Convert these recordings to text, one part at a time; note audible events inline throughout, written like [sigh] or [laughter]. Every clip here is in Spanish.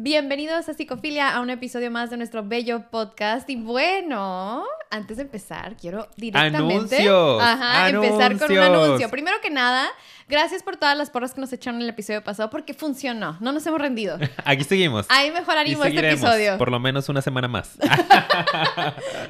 Bienvenidos a Psicofilia, a un episodio más de nuestro bello podcast. Y bueno, antes de empezar, quiero directamente ¡Anuncios! Ajá, empezar con un anuncio. Primero que nada, gracias por todas las porras que nos echaron en el episodio pasado porque funcionó. No nos hemos rendido. [laughs] Aquí seguimos. Ahí y mejoraríamos este episodio. por lo menos una semana más. [laughs]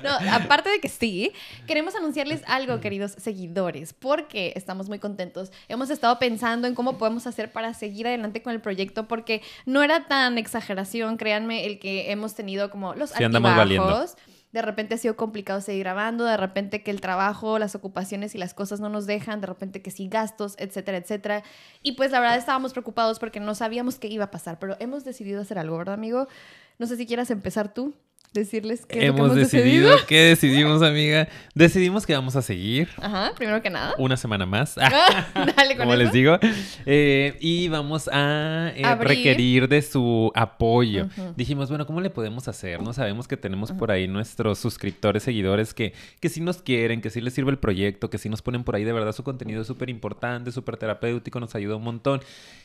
No, aparte de que sí, queremos anunciarles algo, queridos seguidores, porque estamos muy contentos. Hemos estado pensando en cómo podemos hacer para seguir adelante con el proyecto, porque no era tan exageración, créanme, el que hemos tenido como los Sí, andamos altibajos. De repente ha sido complicado seguir grabando, de repente que el trabajo, las ocupaciones y las cosas no nos dejan, de repente que sí gastos, etcétera, etcétera. Y pues la verdad estábamos preocupados porque no sabíamos qué iba a pasar, pero hemos decidido hacer algo, ¿verdad, amigo? No sé si quieras empezar tú, decirles qué hemos hemos decidido. ¿Qué decidimos, amiga? Decidimos que vamos a seguir Ajá, primero que nada. una semana más. [laughs] Dale con como eso. les digo. Eh, y vamos a eh, requerir de su apoyo. Dijimos, bueno, ¿cómo le podemos hacer? No sabemos que tenemos por ahí nuestros suscriptores, seguidores que, que sí nos quieren, que sí les sirve el proyecto, que sí nos ponen por ahí. De verdad, su contenido es súper importante, súper terapéutico, nos ayuda un montón.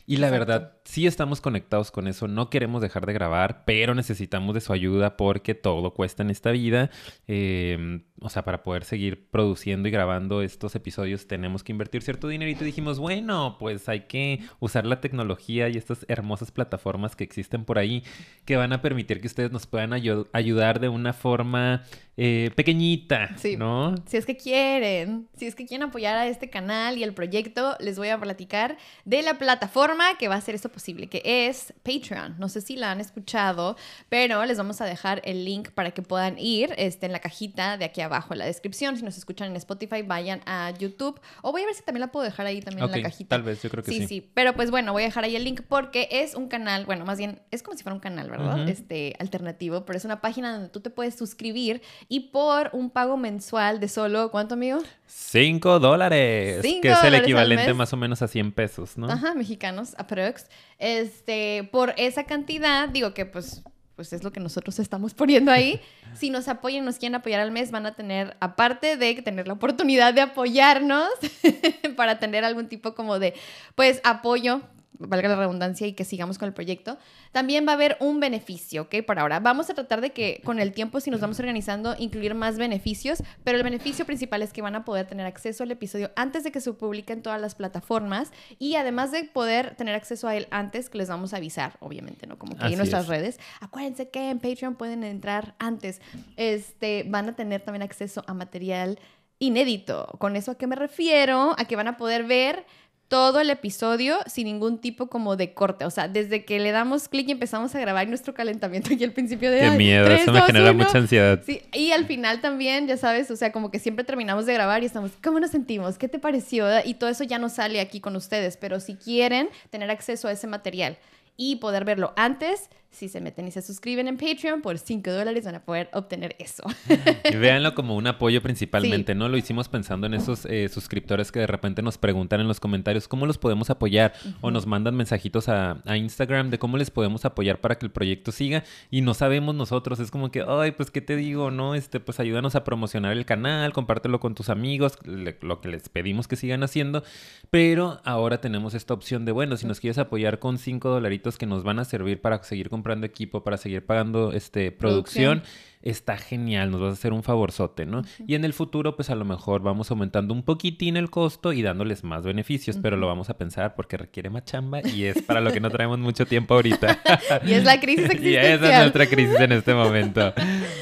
Y la Exacto. verdad, sí estamos conectados con eso. No queremos dejar de grabar, pero necesitamos de su ayuda porque todo cuesta en esta vida. Eh, o sea, para poder seguir produciendo y grabando estos episodios tenemos que invertir cierto dinerito y dijimos, bueno, pues hay que usar la tecnología y estas hermosas plataformas que existen por ahí que van a permitir que ustedes nos puedan ayu- ayudar de una forma eh, pequeñita, Sí. ¿no? Si es que quieren, si es que quieren apoyar a este canal y el proyecto, les voy a platicar de la plataforma que va a hacer esto posible, que es Patreon. No sé si la han escuchado, pero les vamos a dejar el link para que puedan ir este, en la cajita de aquí abajo en la descripción. Si nos escuchan en Spotify, vayan a YouTube. O voy a ver si también la puedo dejar ahí también en la cajita. tal vez, yo creo que sí, sí. sí. Pero pues bueno, voy a dejar ahí el link porque es un canal, bueno, más bien es como si fuera un canal, ¿verdad? Este alternativo, pero es una página donde tú te puedes suscribir y por un pago mensual de solo, ¿cuánto, amigo? Cinco dólares, Cinco que es el equivalente más o menos a 100 pesos, ¿no? Ajá, mexicanos, aprox. Este, por esa cantidad, digo que pues pues es lo que nosotros estamos poniendo ahí. [laughs] Si nos apoyan, nos quieren apoyar al mes, van a tener, aparte de tener la oportunidad de apoyarnos [laughs] para tener algún tipo como de, pues, apoyo, valga la redundancia, y que sigamos con el proyecto, también va a haber un beneficio, ¿ok? Por ahora. Vamos a tratar de que con el tiempo, si nos vamos organizando, incluir más beneficios, pero el beneficio principal es que van a poder tener acceso al episodio antes de que se publique en todas las plataformas y además de poder tener acceso a él antes, que les vamos a avisar, obviamente, ¿no? Como que Así en nuestras es. redes. Acuérdense que en Patreon pueden entrar antes. Este, van a tener también acceso a material inédito. ¿Con eso a qué me refiero? A que van a poder ver todo el episodio sin ningún tipo como de corte. O sea, desde que le damos clic y empezamos a grabar nuestro calentamiento aquí al principio de... Qué "Ay, miedo, eso me genera uno". mucha ansiedad. Sí, y al final también, ya sabes, o sea, como que siempre terminamos de grabar y estamos, ¿cómo nos sentimos? ¿Qué te pareció? Y todo eso ya no sale aquí con ustedes, pero si quieren tener acceso a ese material y poder verlo antes, si se meten y se suscriben en Patreon, por 5 dólares van a poder obtener eso. [laughs] Y véanlo como un apoyo principalmente, ¿no? Lo hicimos pensando en esos eh, suscriptores que de repente nos preguntan en los comentarios cómo los podemos apoyar o nos mandan mensajitos a, a Instagram de cómo les podemos apoyar para que el proyecto siga y no sabemos nosotros, es como que, ay, pues qué te digo, ¿no? Este, pues ayúdanos a promocionar el canal, compártelo con tus amigos, le- lo que les pedimos que sigan haciendo, pero ahora tenemos esta opción de, bueno, si nos quieres apoyar con cinco dolaritos que nos van a servir para seguir comprando equipo, para seguir pagando este Producción. producción está genial, nos vas a hacer un favorzote, ¿no? Y en el futuro, pues a lo mejor vamos aumentando un poquitín el costo y dándoles más beneficios, pero lo vamos a pensar porque requiere más chamba y es para lo que no traemos mucho tiempo ahorita. [laughs] y es la crisis [laughs] y esa es existencial. nuestra crisis en este momento.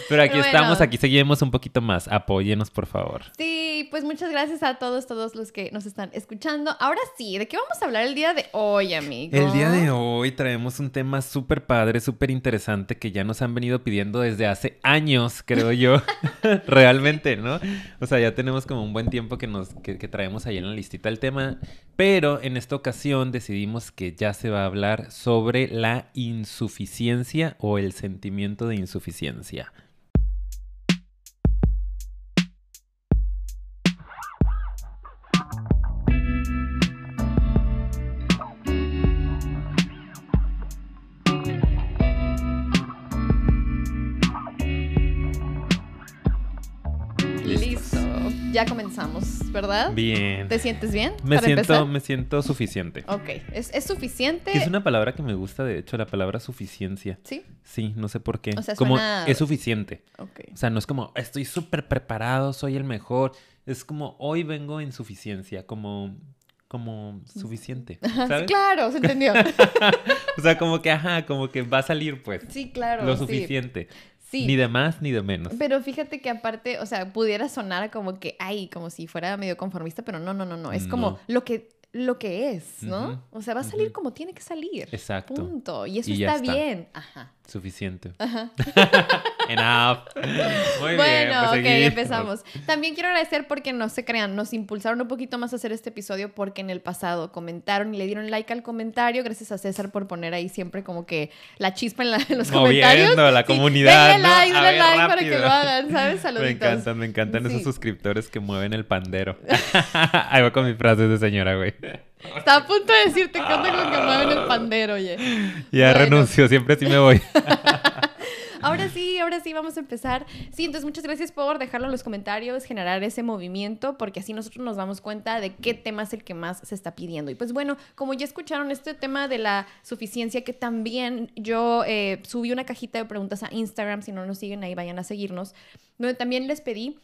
Pero aquí estamos, aquí seguimos un poquito más. Apóyenos, por favor. Sí, pues muchas gracias a todos, todos los que nos están escuchando. Ahora sí, ¿de qué vamos a hablar el día de hoy, amigo? El día de hoy traemos un tema súper padre, súper interesante que ya nos han venido pidiendo desde hace años, creo yo. [laughs] Realmente, ¿no? O sea, ya tenemos como un buen tiempo que nos que traemos ahí en la listita el tema, pero en esta ocasión decidimos que ya se va a hablar sobre la insuficiencia o el sentimiento de insuficiencia. Ya comenzamos, ¿verdad? Bien. ¿Te sientes bien? Me para siento, empezar? me siento suficiente. Ok, ¿Es, es suficiente? Que es una palabra que me gusta, de hecho, la palabra suficiencia. Sí, Sí, no sé por qué. O sea, como suena- es suficiente. ok. O sea, no es como estoy súper preparado, soy el mejor. Es como hoy vengo en suficiencia, como, como suficiente. [laughs] ¿Sabes? claro, se entendió. [laughs] O sea, como que, ajá, como que va a salir, pues. Sí, claro. lo suficiente. Sí. Ni de más ni de menos. Pero fíjate que aparte, o sea, pudiera sonar como que, ay, como si fuera medio conformista, pero no, no, no, no. Es como lo que, lo que es, ¿no? O sea, va a salir como tiene que salir. Exacto. Punto. Y eso Y está, está. bien. Ajá. Suficiente. Ajá. [laughs] Enough. Muy bien. bueno, pues ok, seguimos. empezamos. También quiero agradecer porque no se crean, nos impulsaron un poquito más a hacer este episodio porque en el pasado comentaron y le dieron like al comentario. Gracias a César por poner ahí siempre como que la chispa en, la- en los Moviendo comentarios. a la Sí, comunidad, Denle ¿no? like, denle like para que lo hagan, ¿sabes? [laughs] Saluditos. Me encantan, me encantan esos Sí. suscriptores que mueven el pandero. [laughs] Ahí va con mis frases de señora, güey. Estaba a punto de decirte que onda con que mueven el pandero, oye. Ya Bueno. renuncio, siempre sí me voy. [laughs] Ahora sí, ahora sí, vamos a empezar. Sí, entonces muchas gracias por dejarlo en los comentarios, generar ese movimiento, porque así nosotros nos damos cuenta de qué tema es el que más se está pidiendo. Y pues bueno, como ya escucharon este tema de la suficiencia, que también yo eh, subí una cajita de preguntas a Instagram, si no nos siguen ahí vayan a seguirnos, donde también les pedí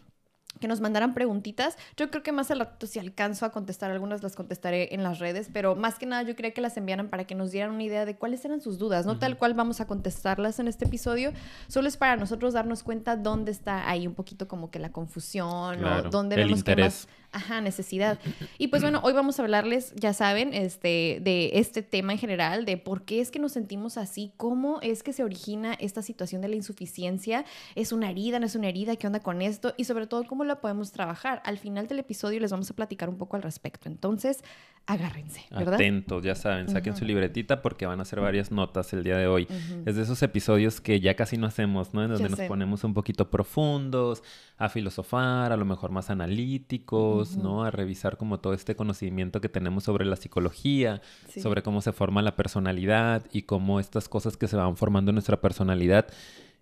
que nos mandaran preguntitas. Yo creo que más al rato si alcanzo a contestar algunas las contestaré en las redes, pero más que nada yo quería que las enviaran para que nos dieran una idea de cuáles eran sus dudas, no tal cual vamos a contestarlas en este episodio, solo es para nosotros darnos cuenta dónde está ahí un poquito como que la confusión Claro, o dónde el vemos que interés. más Ajá, necesidad. Y pues bueno, hoy vamos a hablarles, ya saben, este, de este tema en general, de por qué es que nos sentimos así, cómo es que se origina esta situación de la insuficiencia, es una herida, no es una herida, qué onda con esto y sobre todo cómo la podemos trabajar. Al final del episodio les vamos a platicar un poco al respecto. Entonces, agárrense, ¿verdad? Atentos, ya saben, saquen su libretita porque van a hacer varias notas el día de hoy. Es de esos episodios que ya casi no hacemos, ¿no? En donde nos ponemos un poquito profundos, a filosofar, a lo mejor más analíticos, ¿no? A revisar como todo este conocimiento que tenemos sobre la psicología, Sí. sobre cómo se forma la personalidad y cómo estas cosas que se van formando en nuestra personalidad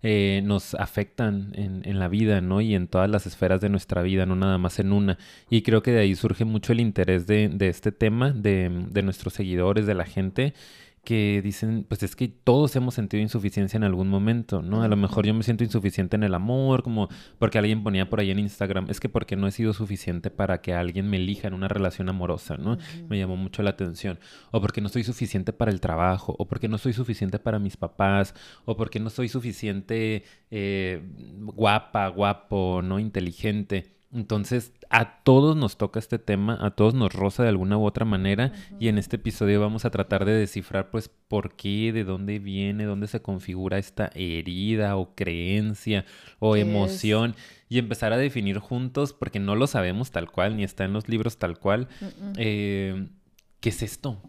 eh, nos afectan en, en la vida, ¿no? Y en todas las esferas de nuestra vida, no nada más en una. Y creo que de ahí surge mucho el interés de, de este tema, de, de nuestros seguidores, de la gente que dicen, pues es que todos hemos sentido insuficiencia en algún momento, ¿no? A lo mejor yo me siento insuficiente en el amor, como porque alguien ponía por ahí en Instagram, es que porque no he sido suficiente para que alguien me elija en una relación amorosa, ¿no? Me llamó mucho la atención. O porque no soy suficiente para el trabajo, o porque no soy suficiente para mis papás, o porque no soy suficiente eh, guapa, guapo, ¿no? Inteligente. Entonces, a todos nos toca este tema, a todos nos roza de alguna u otra manera y en este episodio vamos a tratar de descifrar pues por qué, de dónde viene, dónde se configura esta herida o creencia o emoción y empezar a definir juntos porque no lo sabemos tal cual ni está en los libros tal cual. Eh, ¿Qué es esto?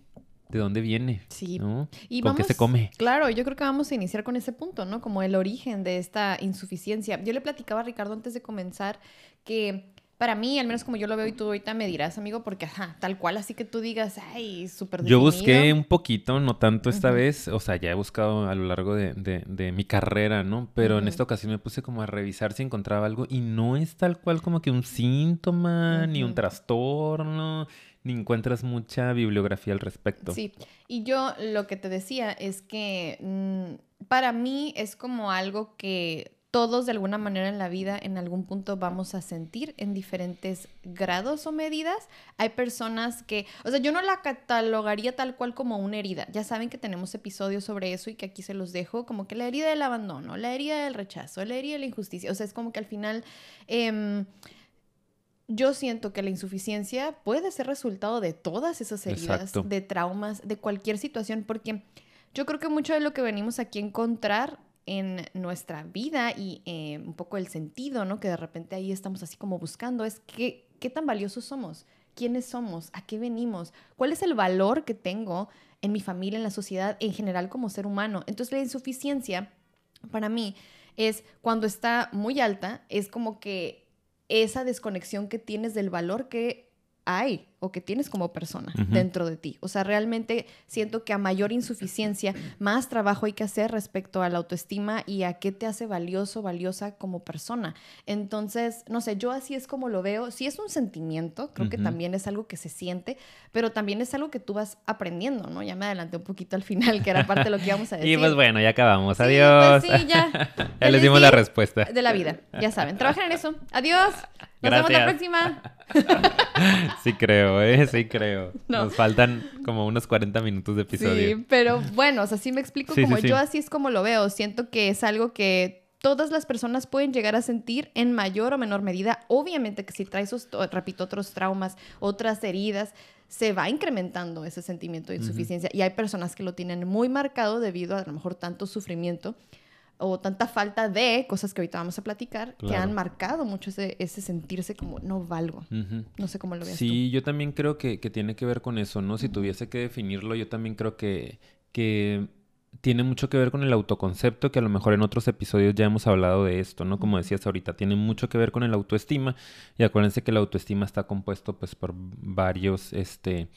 ¿De dónde viene? Sí. ¿No? Y ¿Con qué se vamos- come? Claro, yo creo que vamos a iniciar con ese punto, ¿no? Como el origen de esta insuficiencia. Yo le platicaba a Ricardo antes de comenzar que para mí, al menos como yo lo veo y tú ahorita me dirás, amigo, porque ajá, tal cual, así que tú digas, ay, súper Yo busqué un poquito, no tanto esta vez, o sea, ya he buscado a lo largo de, de- de mi carrera, ¿no? Pero en esta ocasión me puse como a revisar si encontraba algo y no es tal cual como que un síntoma, ni un trastorno, ni encuentras mucha bibliografía al respecto. Sí, y yo lo que te decía es que mm, para mí es como algo que todos de alguna manera en la vida en algún punto vamos a sentir en diferentes grados o medidas. Hay personas que, o sea, yo no la catalogaría tal cual como una herida. Ya saben que tenemos episodios sobre eso y que aquí se los dejo, como que la herida del abandono, la herida del rechazo, la herida de la injusticia. O sea, es como que al final... em, yo siento que la insuficiencia puede ser resultado de todas esas heridas, Exacto. de traumas, de cualquier situación, porque yo creo que mucho de lo que venimos aquí a encontrar en nuestra vida y eh, un poco el sentido, ¿no? Que de repente ahí estamos así como buscando, es que, qué tan valiosos somos, quiénes somos, a qué venimos, cuál es el valor que tengo en mi familia, en la sociedad, en general como ser humano. Entonces la insuficiencia, para mí, es cuando está muy alta, es como que esa desconexión que tienes del valor que hay o que tienes como persona dentro de ti. O sea, realmente siento que a mayor insuficiencia, más trabajo hay que hacer respecto a la autoestima y a qué te hace valioso, valiosa como persona. Entonces, no sé, yo así es como lo veo. Si es un sentimiento, creo que también es algo que se siente, pero también es algo que tú vas aprendiendo, ¿no? Ya me adelanté un poquito al final, que era parte de lo que íbamos a decir. [laughs] y pues bueno, ya acabamos. Adiós. Pues sí, ya. [laughs] ya les dimos la respuesta. De la vida, ya saben. Trabajen en eso. Adiós. Nos vemos la próxima. [laughs] sí creo, ¿eh? [laughs] Sí creo. Nos faltan como unos 40 minutos de episodio. Sí, pero bueno, o sea, sí me explico como yo así es como lo veo. Siento que es algo que todas las personas pueden llegar a sentir en mayor o menor medida. Obviamente que si traes, repito, otros traumas, otras heridas, se va incrementando ese sentimiento de insuficiencia. Y hay personas que lo tienen muy marcado debido a a lo mejor tanto sufrimiento o tanta falta de cosas que ahorita vamos a platicar que han marcado mucho ese, ese sentirse como no valgo. No sé cómo lo ves. Sí, yo también creo que, que, tiene que ver con eso, ¿no? Si tuviese que definirlo, yo también creo que, que tiene mucho que ver con el autoconcepto, que a lo mejor en otros episodios ya hemos hablado de esto, ¿no? Como decías ahorita, tiene mucho que ver con el autoestima. Y acuérdense que la autoestima está compuesto pues por varios este,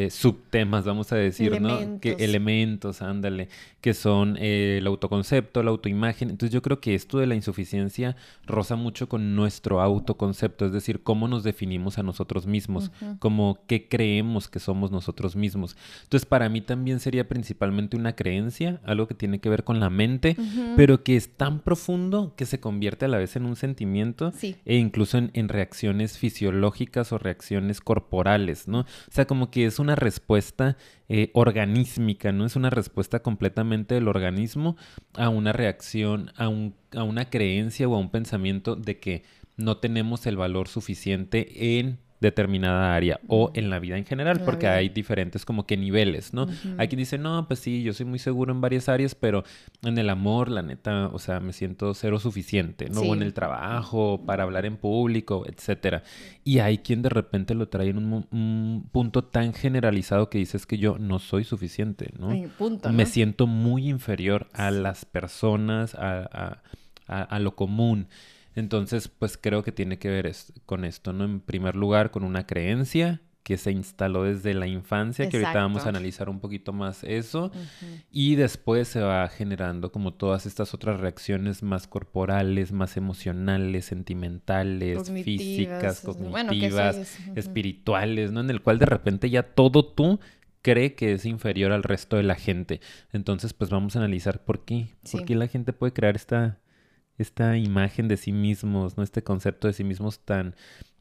eh, subtemas, vamos a decir, ¿no? Que elementos, ándale, que son eh, el autoconcepto, la autoimagen. Entonces yo creo que esto de la insuficiencia roza mucho con nuestro autoconcepto, es decir, cómo nos definimos a nosotros mismos, como qué creemos que somos nosotros mismos. Entonces para mí también sería principalmente una creencia, algo que tiene que ver con la mente, pero que es tan profundo que se convierte a la vez en un sentimiento e incluso en, en reacciones fisiológicas o reacciones corporales, ¿no? O sea, como que es una respuesta eh, organísmica, ¿no? Es una respuesta completamente del organismo a una reacción, a, un, a una creencia o a un pensamiento de que no tenemos el valor suficiente en determinada área o en la vida en general, porque hay diferentes como que niveles, ¿no? Hay quien dice, no, pues sí, yo soy muy seguro en varias áreas, pero en el amor, la neta, o sea, me siento cero suficiente, ¿no? O en el trabajo, para hablar en público, etcétera. Y hay quien de repente lo trae en un, punto tan generalizado que dices que yo no soy suficiente, ¿no? Me siento muy inferior a las personas, a, a, a lo común. Entonces, pues creo que tiene que ver con esto, ¿no? En primer lugar, con una creencia que se instaló desde la infancia, que ahorita vamos a analizar un poquito más eso, y después se va generando como todas estas otras reacciones más corporales, más emocionales, sentimentales, físicas, cognitivas, espirituales, ¿no? En el cual de repente ya todo tú cree que es inferior al resto de la gente. Entonces, pues vamos a analizar por qué, por qué la gente puede crear esta esta imagen de sí mismos, ¿no? Este concepto de sí mismos tan,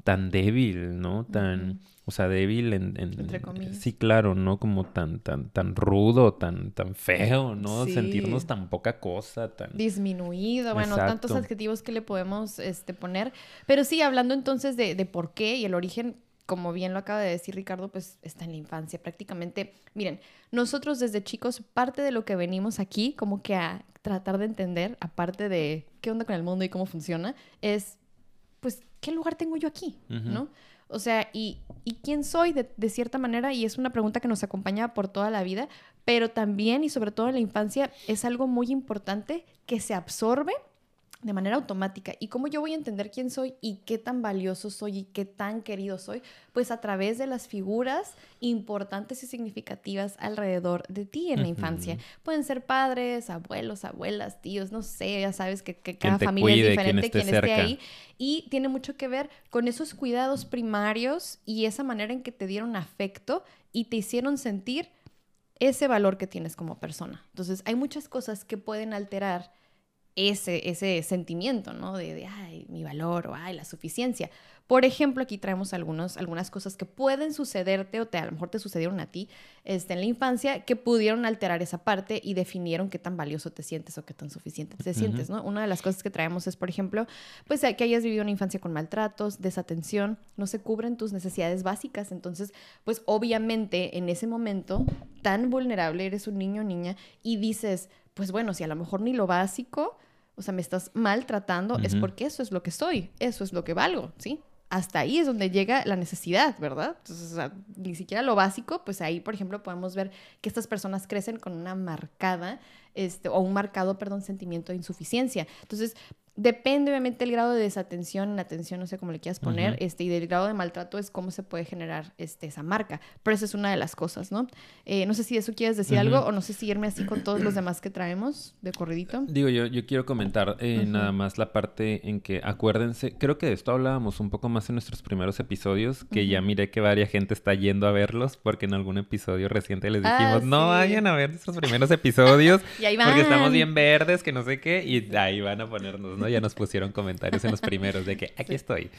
tan débil, ¿no? Tan, o sea, débil en, Entre comillas. Sí, claro, ¿no? Como tan, tan, tan rudo, tan, tan feo, ¿no? Sentirnos tan poca cosa, tan... Disminuido, bueno, tantos adjetivos que le podemos este, poner. Pero sí, hablando entonces de, de por qué y el origen, como bien lo acaba de decir Ricardo, pues está en la infancia prácticamente. Miren, nosotros desde chicos, parte de lo que venimos aquí, como que a tratar de entender, aparte de qué onda con el mundo y cómo funciona, es, pues, ¿qué lugar tengo yo aquí? ¿No? O sea, y, quién soy de, de, cierta manera, y es una pregunta que nos acompaña por toda la vida, pero también y sobre todo en la infancia es algo muy importante que se absorbe de manera automática. ¿Y cómo yo voy a entender quién soy y qué tan valioso soy y qué tan querido soy? Pues a través de las figuras importantes y significativas alrededor de ti en la infancia. Pueden ser padres, abuelos, abuelas, tíos, no sé, ya sabes que, cada familia es diferente, quien esté, ahí. Y tiene mucho que ver con esos cuidados primarios y esa manera en que te dieron afecto y te hicieron sentir ese valor que tienes como persona. Entonces, hay muchas cosas que pueden alterar ese, ese sentimiento, ¿no? De, ay, mi valor o ay, la suficiencia. Por ejemplo, aquí traemos algunos, algunas cosas que pueden sucederte o te, a lo mejor te sucedieron a ti este, en la infancia que pudieron alterar esa parte y definieron qué tan valioso te sientes o qué tan suficiente te sientes, ¿no? Una de las cosas que traemos es, por ejemplo, pues que hayas vivido una infancia con maltratos, desatención, no se cubren tus necesidades básicas. Entonces, pues obviamente en ese momento tan vulnerable eres un niño o niña y dices, pues bueno, si a lo mejor ni lo básico, o sea, me estás maltratando, es porque eso es lo que soy, eso es lo que valgo, ¿sí? Hasta ahí es donde llega la necesidad, ¿verdad? Entonces, o sea, ni siquiera lo básico, pues ahí, por ejemplo, podemos ver que estas personas crecen con una marcada, este, o un marcado, perdón, sentimiento de insuficiencia. Entonces, Depende obviamente del grado de desatención, atención, no sé cómo le quieras poner, este, y del grado de maltrato es cómo se puede generar este, esa marca. Pero esa es una de las cosas, ¿no? Eh, no sé si de eso quieres decir algo o no sé si irme así con todos los demás que traemos de corridito. Digo, yo, yo quiero comentar eh, nada más la parte en que acuérdense, creo que de esto hablábamos un poco más en nuestros primeros episodios, que ya miré que varias gente está yendo a verlos porque en algún episodio reciente les dijimos, ah, no vayan a ver nuestros primeros episodios [laughs] y ahí van. porque estamos bien verdes, que no sé qué, y ahí van a ponernos, ¿no? Ya nos pusieron comentarios en los primeros de que aquí estoy.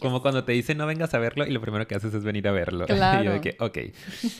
Como cuando te dicen no vengas a verlo y lo primero que haces es venir a verlo. [laughs] Y yo de que, ok.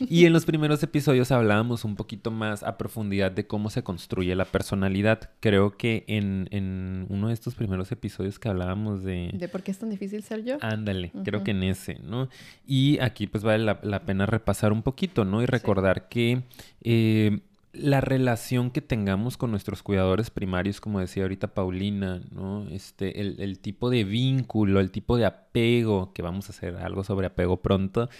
Y en los primeros episodios hablábamos un poquito más a profundidad de cómo se construye la personalidad. Creo que en, en uno de estos primeros episodios que hablábamos de... ¿De por qué es tan difícil ser yo? Ándale, creo que en ese, ¿no? Y aquí pues vale la, pena repasar un poquito, ¿no? Y recordar que... Eh, la relación que tengamos con nuestros cuidadores primarios, como decía ahorita Paulina, ¿no? Este, el, tipo de vínculo, el tipo de apego, que vamos a hacer algo sobre apego pronto,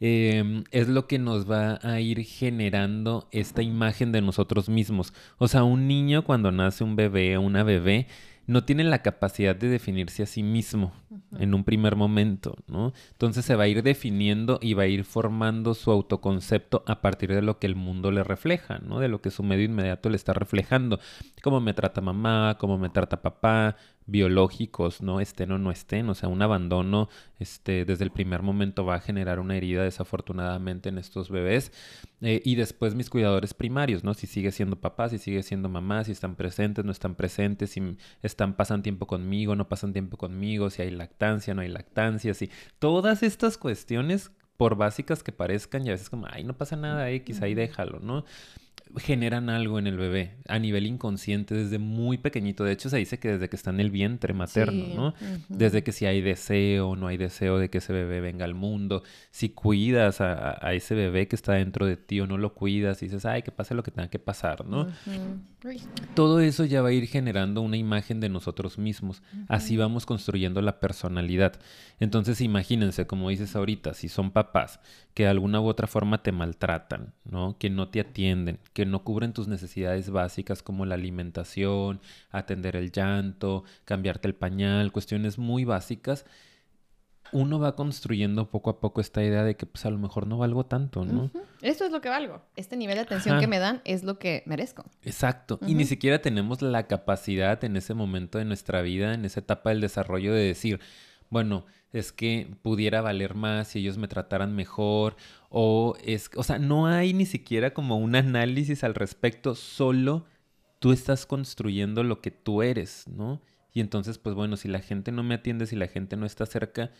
em, es lo que nos va a ir generando esta imagen de nosotros mismos. O sea, un niño cuando nace un bebé o una bebé, no tiene la capacidad de definirse a sí mismo en un primer momento, ¿no? Entonces se va a ir definiendo y va a ir formando su autoconcepto a partir de lo que el mundo le refleja, ¿no? De lo que su medio inmediato le está reflejando. Cómo me trata mamá, cómo me trata papá, biológicos, ¿no? Estén o no estén. O sea, un abandono este, desde el primer momento va a generar una herida desafortunadamente en estos bebés. Eh, y después mis cuidadores primarios, ¿no? Si sigue siendo papá, si sigue siendo mamá, si están presentes, no están presentes, si están, pasan tiempo conmigo, no pasan tiempo conmigo, si hay lactancia, no hay lactancia, si todas estas cuestiones por básicas que parezcan y a veces como, ay, no pasa nada, X, ahí déjalo, ¿no? Generan algo en el bebé a nivel inconsciente desde muy pequeñito. De hecho, se dice que desde que está en el vientre materno, ¿no? Desde que si hay deseo, no hay deseo de que ese bebé venga al mundo, si cuidas a, ese bebé que está dentro de ti o no lo cuidas y dices, ay, que pase lo que tenga que pasar, ¿no? Todo eso ya va a ir generando una imagen de nosotros mismos. Así vamos construyendo la personalidad. Entonces, imagínense, como dices ahorita, si son papás que de alguna u otra forma te maltratan, ¿no? Que no te atienden, que no cubren tus necesidades básicas como la alimentación, atender el llanto, cambiarte el pañal, cuestiones muy básicas uno va construyendo poco a poco esta idea de que pues a lo mejor no valgo tanto, ¿no? Esto es lo que valgo. Este nivel de atención que me dan es lo que merezco. Exacto. Y ni siquiera tenemos la capacidad en ese momento de nuestra vida, en esa etapa del desarrollo, de decir, bueno, es que pudiera valer más si ellos me trataran mejor o es, o sea, no hay ni siquiera como un análisis al respecto, solo tú estás construyendo lo que tú eres, ¿no? Y entonces, pues bueno, si la gente no me atiende, si la gente no está cerca,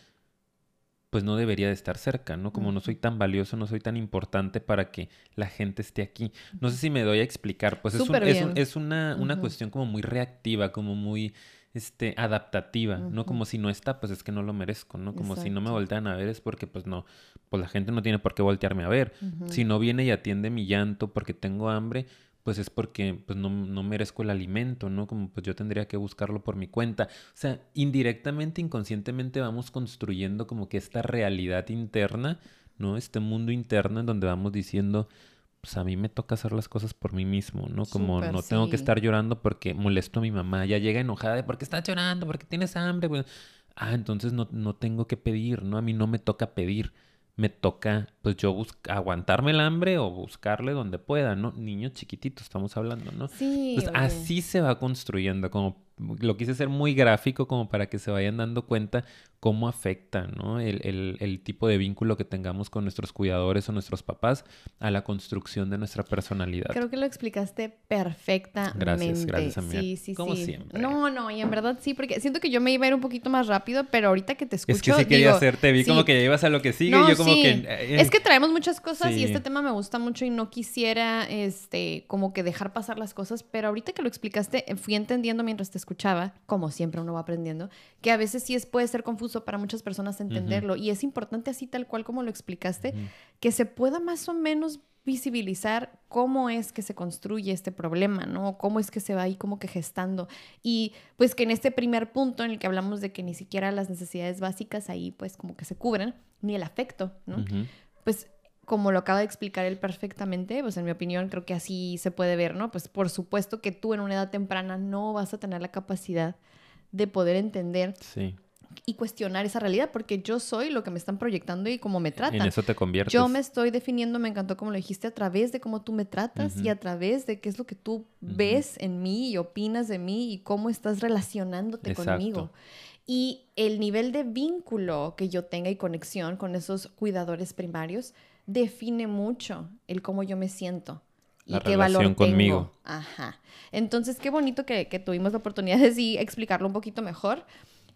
pues no debería de estar cerca, ¿no? Como no soy tan valioso, no soy tan importante para que la gente esté aquí. No sé si me doy a explicar, pues es, es, una, una cuestión como muy reactiva, como muy este, adaptativa, ¿no? Como si no está, pues es que no lo merezco, ¿no? Como si no me voltean a ver es porque pues no, pues la gente no tiene por qué voltearme a ver. Si no viene y atiende mi llanto porque tengo hambre, pues es porque pues no, no, merezco el alimento, ¿no? Como pues yo tendría que buscarlo por mi cuenta. O sea, indirectamente, inconscientemente vamos construyendo como que esta realidad interna, ¿no? Este mundo interno en donde vamos diciendo, pues a mí me toca hacer las cosas por mí mismo, ¿no? Como no tengo que estar llorando porque molesto a mi mamá, ya llega enojada de por qué estás llorando, porque tienes hambre, pues, ah, entonces no, no tengo que pedir, ¿no? A mí no me toca pedir me toca, pues yo aguantarme el hambre o buscarle donde pueda, ¿no? Niños chiquititos estamos hablando, ¿no? Sí. Pues así se va construyendo, como lo quise ser muy gráfico como para que se vayan dando cuenta cómo afecta ¿no? el, tipo de vínculo que tengamos con nuestros cuidadores o nuestros papás a la construcción de nuestra personalidad. Creo que lo explicaste perfectamente. Gracias, gracias, amiga. Sí, sí, Como siempre. No, no, y en verdad sí, porque siento que yo me iba a ir un poquito más rápido, pero ahorita que te escucho. Es que sí quería hacerte, vi como que ya ibas a lo que sigue y yo como que. Eh, es que traemos muchas cosas y este tema me gusta mucho y no quisiera, este, como que dejar pasar las cosas, pero ahorita que lo explicaste, eh, fui entendiendo mientras te escuchaba, como siempre uno va aprendiendo, que a veces sí es, puede ser confuso para muchas personas entenderlo. Y es importante así tal cual como lo explicaste, que se pueda más o menos visibilizar cómo es que se construye este problema, ¿no? Cómo es que se va ahí como que gestando. Y pues que en este primer punto en el que hablamos de que ni siquiera las necesidades básicas ahí pues como que se cubren, ni el afecto, ¿no? Pues como lo acaba de explicar él perfectamente, pues en mi opinión creo que así se puede ver, ¿no? Pues por supuesto que tú en una edad temprana no vas a tener la capacidad de poder entender Sí. y cuestionar esa realidad, porque yo soy lo que me están proyectando y cómo me tratan. En eso te conviertes. Yo me estoy definiendo, me encantó como lo dijiste, a través de cómo tú me tratas y a través de qué es lo que tú ves en mí y opinas de mí y cómo estás relacionándote Exacto. conmigo. Y el nivel de vínculo que yo tenga y conexión con esos cuidadores primarios define mucho el cómo yo me siento y La qué valor relación tengo. conmigo. Ajá. Entonces, qué bonito que, que tuvimos la oportunidad de sí explicarlo un poquito mejor.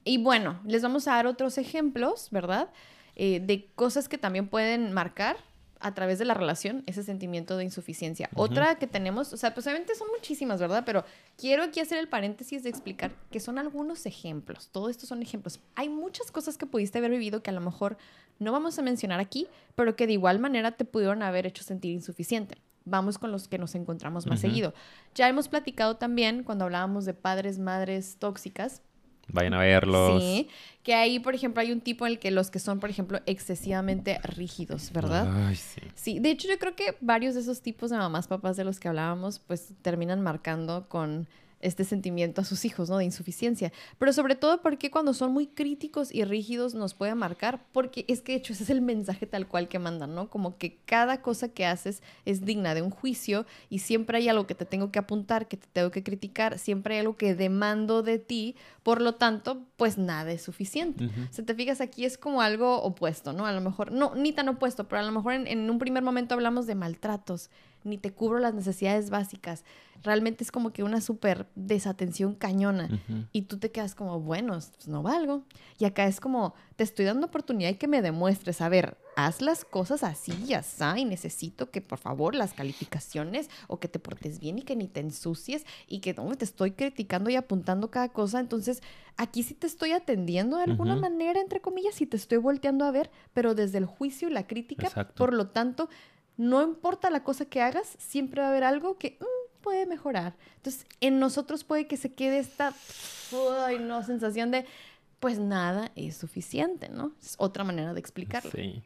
Y bueno, les vamos a dar otros ejemplos, ¿verdad? Eh, de cosas que también pueden marcar a través de la relación ese sentimiento de insuficiencia. Otra que tenemos, o sea, pues obviamente son muchísimas, ¿verdad? Pero quiero aquí hacer el paréntesis de explicar que son algunos ejemplos. Todo esto son ejemplos. Hay muchas cosas que pudiste haber vivido que a lo mejor no vamos a mencionar aquí, pero que de igual manera te pudieron haber hecho sentir insuficiente. Vamos con los que nos encontramos más Ujú. seguido. Ya hemos platicado también cuando hablábamos de padres, madres tóxicas, Vayan a verlos. Sí, que ahí, por ejemplo, hay un tipo en el que los que son, por ejemplo, excesivamente rígidos, ¿verdad? Ay, sí. Sí, de hecho yo creo que varios de esos tipos de mamás, papás de los que hablábamos, pues terminan marcando con este sentimiento a sus hijos, ¿no? De insuficiencia. Pero sobre todo porque cuando son muy críticos y rígidos nos puede marcar, porque es que de hecho ese es el mensaje tal cual que mandan, ¿no? Como que cada cosa que haces es digna de un juicio y siempre hay algo que te tengo que apuntar, que te tengo que criticar, siempre hay algo que demando de ti, por lo tanto, pues nada es suficiente. Si te fijas, aquí es como algo opuesto, ¿no? A lo mejor, no, ni tan opuesto, pero a lo mejor en, en un primer momento hablamos de maltratos, ni te cubro las necesidades básicas. Realmente es como que una súper desatención cañona. Y tú te quedas como, bueno, pues no valgo. Y acá es como, te estoy dando oportunidad y que me demuestres, a ver, haz las cosas así y así, y necesito que por favor las calificaciones o que te portes bien y que ni te ensucies y que no, te estoy criticando y apuntando cada cosa. Entonces, aquí sí te estoy atendiendo de alguna manera, entre comillas, y te estoy volteando a ver, pero desde el juicio y la crítica, Exacto. por lo tanto, no importa la cosa que hagas, siempre va a haber algo que mm, puede mejorar. Entonces, en nosotros puede que se quede esta ay, no, sensación de, pues nada es suficiente, ¿no? Es otra manera de explicarlo. Sí.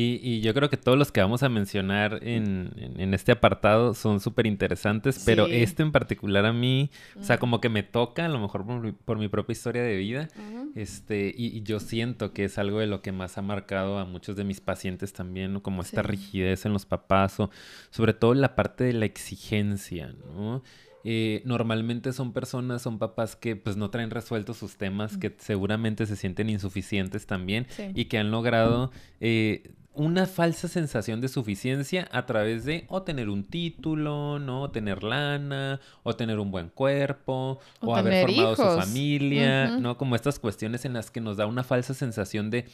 Y, y yo creo que todos los que vamos a mencionar en, en- en este apartado son súper interesantes, pero este en particular a mí, o sea, como que me toca, a lo mejor por mi, por mi propia historia de vida, este, y, y yo siento que es algo de lo que más ha marcado a muchos de mis pacientes también, ¿no? Como esta Sí. rigidez en los papás, o sobre todo la parte de la exigencia, ¿no? Eh, normalmente son personas, son papás que pues no traen resueltos sus temas, que seguramente se sienten insuficientes también Sí. y que han logrado eh, una falsa sensación de suficiencia a través de o tener un título, ¿no? O tener lana, o tener un buen cuerpo, o, O haber formado su familia. ¿no? Como estas cuestiones en las que nos da una falsa sensación de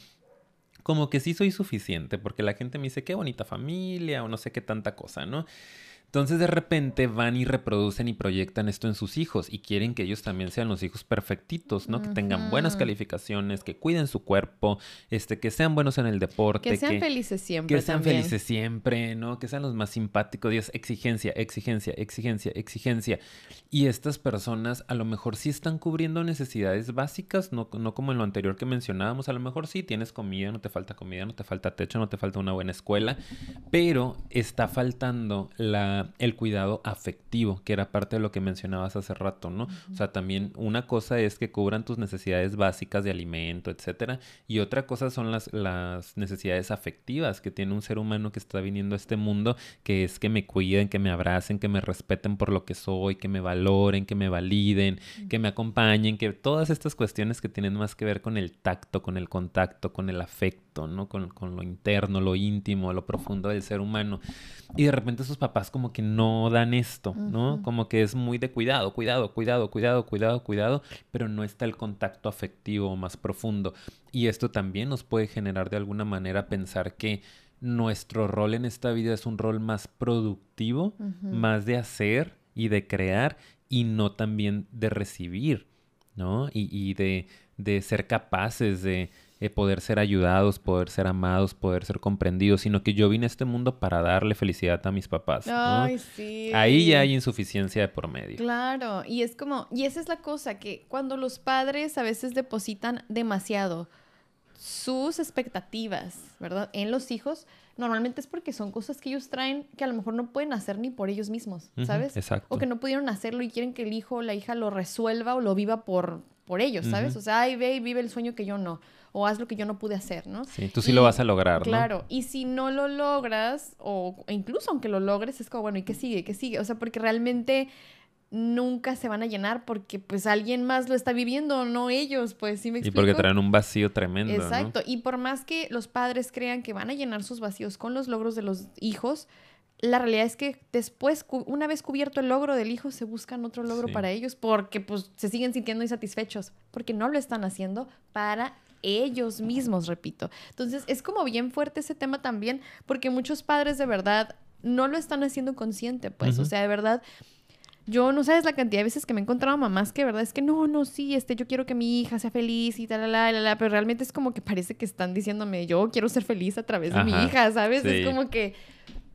como que sí soy suficiente, porque la gente me dice qué bonita familia o no sé qué tanta cosa, ¿no? Entonces de repente van y reproducen y proyectan esto en sus hijos y quieren que ellos también sean los hijos perfectitos, ¿no? Que tengan buenas calificaciones, que cuiden su cuerpo, este, que sean buenos en el deporte, Que sean felices siempre. que sean también. felices siempre, ¿no? Que sean los más simpáticos. Es exigencia, exigencia, exigencia, exigencia. Y estas personas a lo mejor sí están cubriendo necesidades básicas, no, no como en lo anterior que mencionábamos. A lo mejor sí tienes comida, no te falta comida, no te falta techo, no te falta una buena escuela. Pero está faltando la, el cuidado afectivo, que era parte de lo que mencionabas hace rato, ¿no? O sea, también una cosa es que cubran tus necesidades básicas de alimento, etcétera. Y otra cosa son las, las necesidades afectivas que tiene un ser humano que está viniendo a este mundo, que es que me cuiden, que me abracen, que me respeten por lo que soy, que me valoren, que me validen, que me acompañen, que todas estas cuestiones que tienen más que ver con el tacto, con el contacto, con el afecto, ¿no? Con, con lo interno, lo íntimo, lo profundo del ser humano. Y de repente sus papás como que no dan esto, ¿no? Como que es muy de cuidado, cuidado, cuidado, cuidado, cuidado, cuidado, pero no está el contacto afectivo más profundo. Y esto también nos puede generar de alguna manera pensar que nuestro rol en esta vida es un rol más productivo, más de hacer y de crear y no también de recibir, ¿no? Y, y de, de ser capaces de eh, poder ser ayudados, poder ser amados, poder ser comprendidos, sino que yo vine a este mundo para darle felicidad a mis papás, ¿no? Ay, sí. Ahí ya hay insuficiencia de por medio. Claro, y es como, y esa es la cosa, que cuando los padres a veces depositan demasiado sus expectativas, ¿verdad? En los hijos, normalmente es porque son cosas que ellos traen que a lo mejor no pueden hacer ni por ellos mismos, ¿sabes? exacto. O que no pudieron hacerlo y quieren que el hijo o la hija lo resuelva o lo viva por por ellos, ¿sabes? O sea, ay, ve y vive el sueño que yo no. O haz lo que yo no pude hacer, ¿no? Sí, tú sí lo vas a lograr, ¿no? Claro, y si no lo logras, o incluso aunque lo logres, es como, bueno, ¿y qué sigue? ¿Qué sigue? O sea, porque realmente nunca se van a llenar porque pues alguien más lo está viviendo, no ellos, pues sí me explico. Y porque traen un vacío tremendo. Exacto, y por más que los padres crean que van a llenar sus vacíos con los logros de los hijos, la realidad es que después, una vez cubierto el logro del hijo, se buscan otro logro para ellos porque pues se siguen sintiendo insatisfechos, porque no lo están haciendo para ellos mismos, repito. Entonces, es como bien fuerte ese tema también, porque muchos padres de verdad no lo están haciendo consciente, pues, o sea, de verdad yo no sabes la cantidad de veces que me he encontrado mamás que, verdad, es que no, no, sí, este, yo quiero que mi hija sea feliz y tal, la, la, la, pero realmente es como que parece que están diciéndome, yo quiero ser feliz a través de mi hija, ¿sabes? Es como que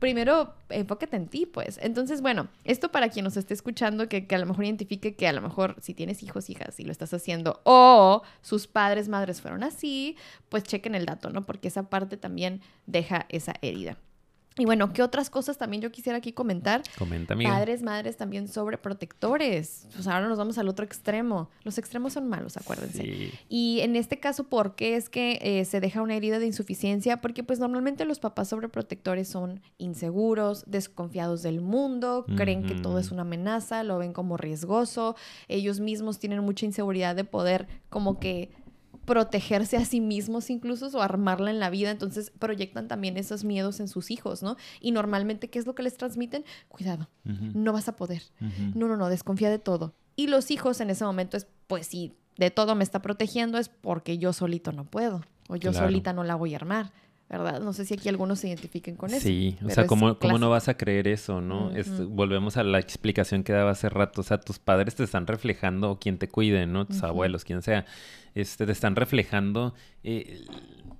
primero enfócate en ti, pues. Entonces, bueno, esto para quien nos esté escuchando, que, que, a lo mejor identifique que a lo mejor si tienes hijos, hijas, y lo estás haciendo, o sus padres, madres fueron así, pues chequen el dato, ¿no? Porque esa parte también deja esa herida. Y bueno, ¿qué otras cosas también yo quisiera aquí comentar? Comenta, Padres, madres también sobre protectores. Pues ahora nos vamos al otro extremo. Los extremos son malos, acuérdense. Y en este caso, ¿por qué es que eh, se deja una herida de insuficiencia? Porque pues normalmente los papás sobreprotectores son inseguros, desconfiados del mundo, creen que todo es una amenaza, lo ven como riesgoso. Ellos mismos tienen mucha inseguridad de poder como que protegerse a sí mismos incluso o armarla en la vida, entonces proyectan también esos miedos en sus hijos, ¿no? Y normalmente, ¿qué es lo que les transmiten? Cuidado, no vas a poder. No, no, no, desconfía de todo. Y los hijos en ese momento es, pues si de todo me está protegiendo es porque yo solito no puedo o yo solita no la voy a armar. ¿Verdad? No sé si aquí algunos se identifiquen con eso. Sí, o sea, ¿cómo, ¿cómo, no vas a creer eso, no? volvemos a la explicación que daba hace rato, o sea, tus padres te están reflejando, o quien te cuide, ¿no? Tus abuelos, quien sea, este, te están reflejando eh,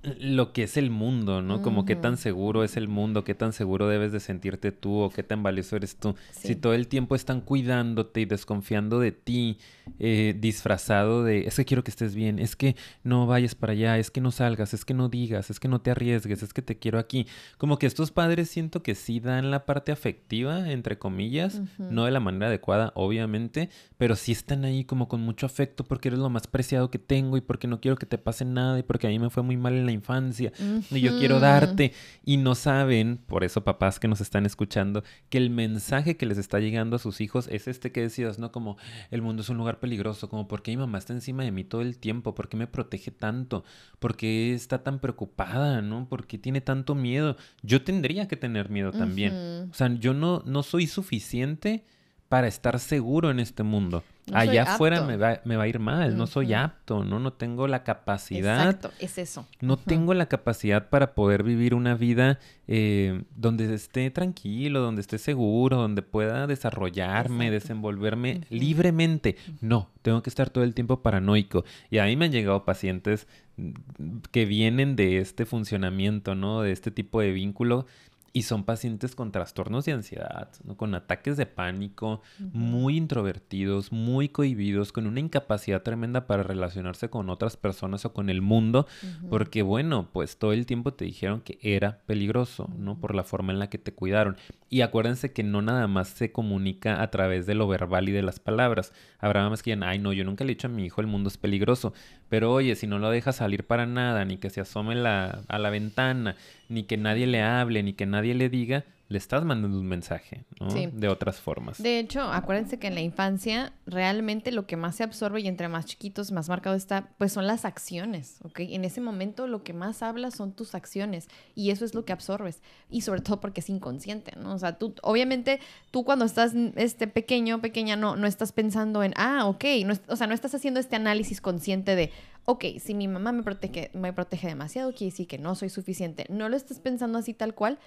lo que es el mundo, ¿no? Como qué tan seguro es el mundo, qué tan seguro debes de sentirte tú o qué tan valioso eres tú. Si todo el tiempo están cuidándote y desconfiando de ti, eh, disfrazado de, es que quiero que estés bien, es que no vayas para allá, es que no salgas, es que no digas, es que no te arriesgues, es que te quiero aquí. Como que estos padres siento que sí dan la parte afectiva, entre comillas, no de la manera adecuada, obviamente, pero sí están ahí como con mucho afecto porque eres lo más preciado que tengo y porque no quiero que te pase nada y porque a mí me fue muy mal en la infancia y yo quiero darte y no saben, por eso papás que nos están escuchando, que el mensaje que les está llegando a sus hijos es este que decías, ¿no? Como el mundo es un lugar peligroso, como por qué mi mamá está encima de mí todo el tiempo, por qué me protege tanto, por qué está tan preocupada, ¿no? ¿Por qué tiene tanto miedo? Yo tendría que tener miedo también. O sea, yo no, no soy suficiente para estar seguro en este mundo. Allá afuera me va, me va, a ir mal, no soy apto, ¿no? No tengo la capacidad. Exacto, es eso. No tengo la capacidad para poder vivir una vida eh, donde esté tranquilo, donde esté seguro, donde pueda desarrollarme, desenvolverme libremente. No, tengo que estar todo el tiempo paranoico. Y a mí me han llegado pacientes mm, que vienen de este funcionamiento, ¿no? De este tipo de vínculo y son pacientes con trastornos de ansiedad, ¿no? con ataques de pánico, muy introvertidos, muy cohibidos, con una incapacidad tremenda para relacionarse con otras personas o con el mundo, porque bueno, pues todo el tiempo te dijeron que era peligroso, ¿no? Por la forma en la que te cuidaron. Y acuérdense que no nada más se comunica a través de lo verbal y de las palabras. Habrá más que digan, ay no, yo nunca le he dicho a mi hijo el mundo es peligroso, pero oye, si no lo dejas salir para nada, ni que se asome la, a la ventana, ni que nadie le hable, ni que nadie le diga, le estás mandando un mensaje, ¿no? De otras formas. De hecho, acuérdense que en la infancia realmente lo que más se absorbe y entre más chiquitos, más marcado está, pues son las acciones, ¿ok? En ese momento lo que más habla son tus acciones y eso es lo que absorbes y sobre todo porque es inconsciente, ¿no? O sea, tú, obviamente, tú cuando estás este, pequeño, pequeña, no, no estás pensando en, ah, ok, no, o sea, no estás haciendo este análisis consciente de, ok, si mi mamá me protege, me protege demasiado, quiere decir que no soy suficiente. No lo estás pensando así tal cual.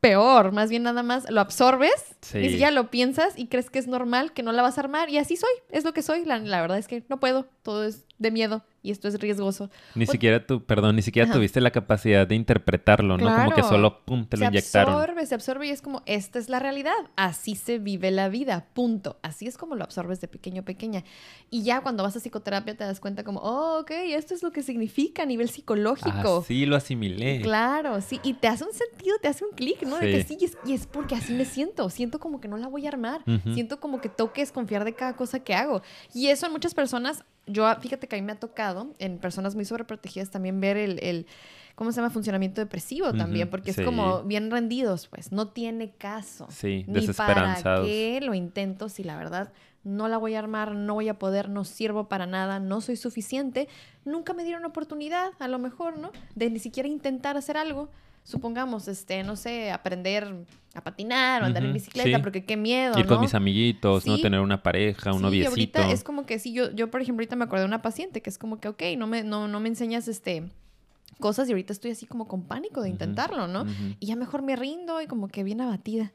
Peor, más bien nada más lo absorbes y ya lo piensas y crees que es normal, que no la vas a armar y así soy, es lo que soy. La, la verdad es que no puedo, todo es de miedo y esto es riesgoso. Ni siquiera tú, perdón, ni siquiera tuviste la capacidad de interpretarlo, ¿no? Como que solo, pum, te lo inyectaron. Se absorbe, se absorbe y es como, esta es la realidad, así se vive la vida, punto. Así es como lo absorbes de pequeño a pequeña. Y ya cuando vas a psicoterapia te das cuenta como, oh, ok, esto es lo que significa a nivel psicológico. Sí, lo asimilé. Claro, sí, y te hace un sentido, te hace un clic, ¿no? De que sí, y es, porque así me siento, siento como que no la voy a armar, siento como que toques confiar de cada cosa que hago. Y eso en muchas personas yo, fíjate que a mí me ha tocado en personas muy sobreprotegidas también ver el, el ¿cómo se llama? Funcionamiento depresivo también, porque es como bien rendidos, pues, no tiene caso. Sí, Ni para qué lo intento si la verdad no la voy a armar, no voy a poder, no sirvo para nada, no soy suficiente. Nunca me dieron oportunidad, a lo mejor, ¿no? De ni siquiera intentar hacer algo supongamos, este, no sé, aprender a patinar o andar en bicicleta, porque qué miedo, Ir con mis amiguitos, no tener una pareja, un sí, noviecito. ahorita es como que sí, yo, yo por ejemplo ahorita me acordé de una paciente que es como que, ok, no me, no, no me enseñas este cosas y ahorita estoy así como con pánico de intentarlo, ¿no? Y ya mejor me rindo y como que bien abatida.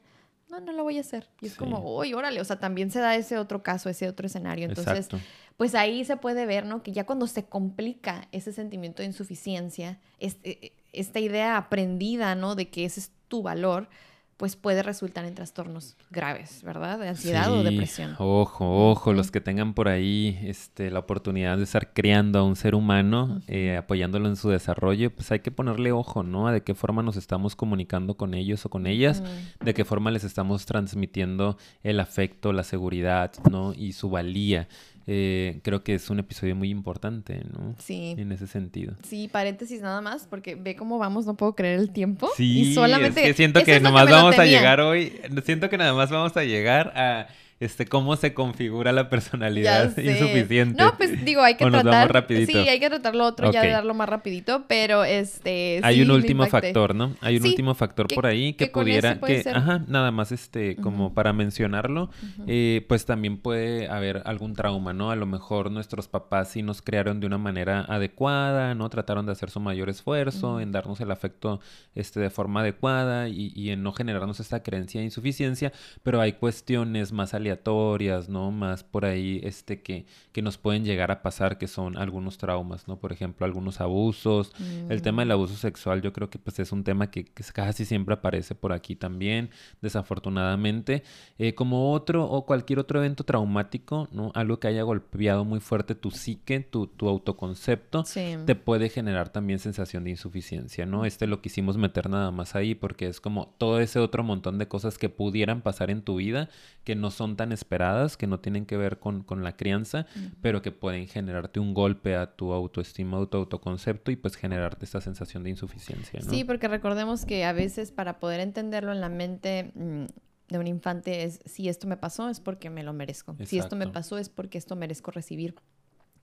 No, no lo voy a hacer. Y es como, uy, órale, o sea, también se da ese otro caso, ese otro escenario. Entonces, pues ahí se puede ver, ¿no? Que ya cuando se complica ese sentimiento de insuficiencia, este, esta idea aprendida, ¿no? De que ese es tu valor, pues puede resultar en trastornos graves, ¿verdad? De ansiedad o depresión. Ojo, ojo, los que tengan por ahí este, la oportunidad de estar criando a un ser humano, eh, apoyándolo en su desarrollo, pues hay que ponerle ojo, ¿no? A de qué forma nos estamos comunicando con ellos o con ellas, de qué forma les estamos transmitiendo el afecto, la seguridad, ¿no? Y su valía. Eh, creo que es un episodio muy importante, ¿no? Sí. En ese sentido. Sí, paréntesis nada más, porque ve cómo vamos, no puedo creer el tiempo. Sí, y solamente... es que siento que nomás vamos a llegar hoy, siento que nada más vamos a llegar a este, cómo se configura la personalidad insuficiente. No, pues digo, hay que tratar. Sí, hay que tratar lo otro, ya darlo más rapidito, pero este. Hay un último factor, ¿no? Hay un último factor por ahí que, pudiera, que, ajá, nada más este, como para mencionarlo, eh, pues también puede haber algún trauma, ¿no? A lo mejor nuestros papás sí nos crearon de una manera adecuada, ¿no? Trataron de hacer su mayor esfuerzo en darnos el afecto, este, de forma adecuada y, y en no generarnos esta creencia de insuficiencia, pero hay cuestiones más aleatorias, ¿no? Más por ahí, este, que, que nos pueden llegar a pasar, que son algunos traumas, ¿no? Por ejemplo, algunos abusos. El tema del mm. abuso sexual yo creo que pues es un tema que, casi siempre aparece por aquí también, desafortunadamente. Eh, como otro o cualquier otro evento traumático, ¿no? Algo que haya golpeado muy fuerte tu psique, tu, tu autoconcepto, te puede generar también sensación de insuficiencia, ¿no? Este lo quisimos meter nada más ahí porque es como todo ese otro montón de cosas que pudieran pasar en tu vida que no son tan esperadas, que no tienen que ver con, la crianza, pero que pueden generarte un golpe a tu autoestima, a tu autoconcepto y pues generarte esta sensación de insuficiencia. Sí, porque recordemos que a veces para poder entenderlo en la mente mm, de un infante es, si esto me pasó es porque me lo merezco, si esto me pasó es porque esto merezco recibir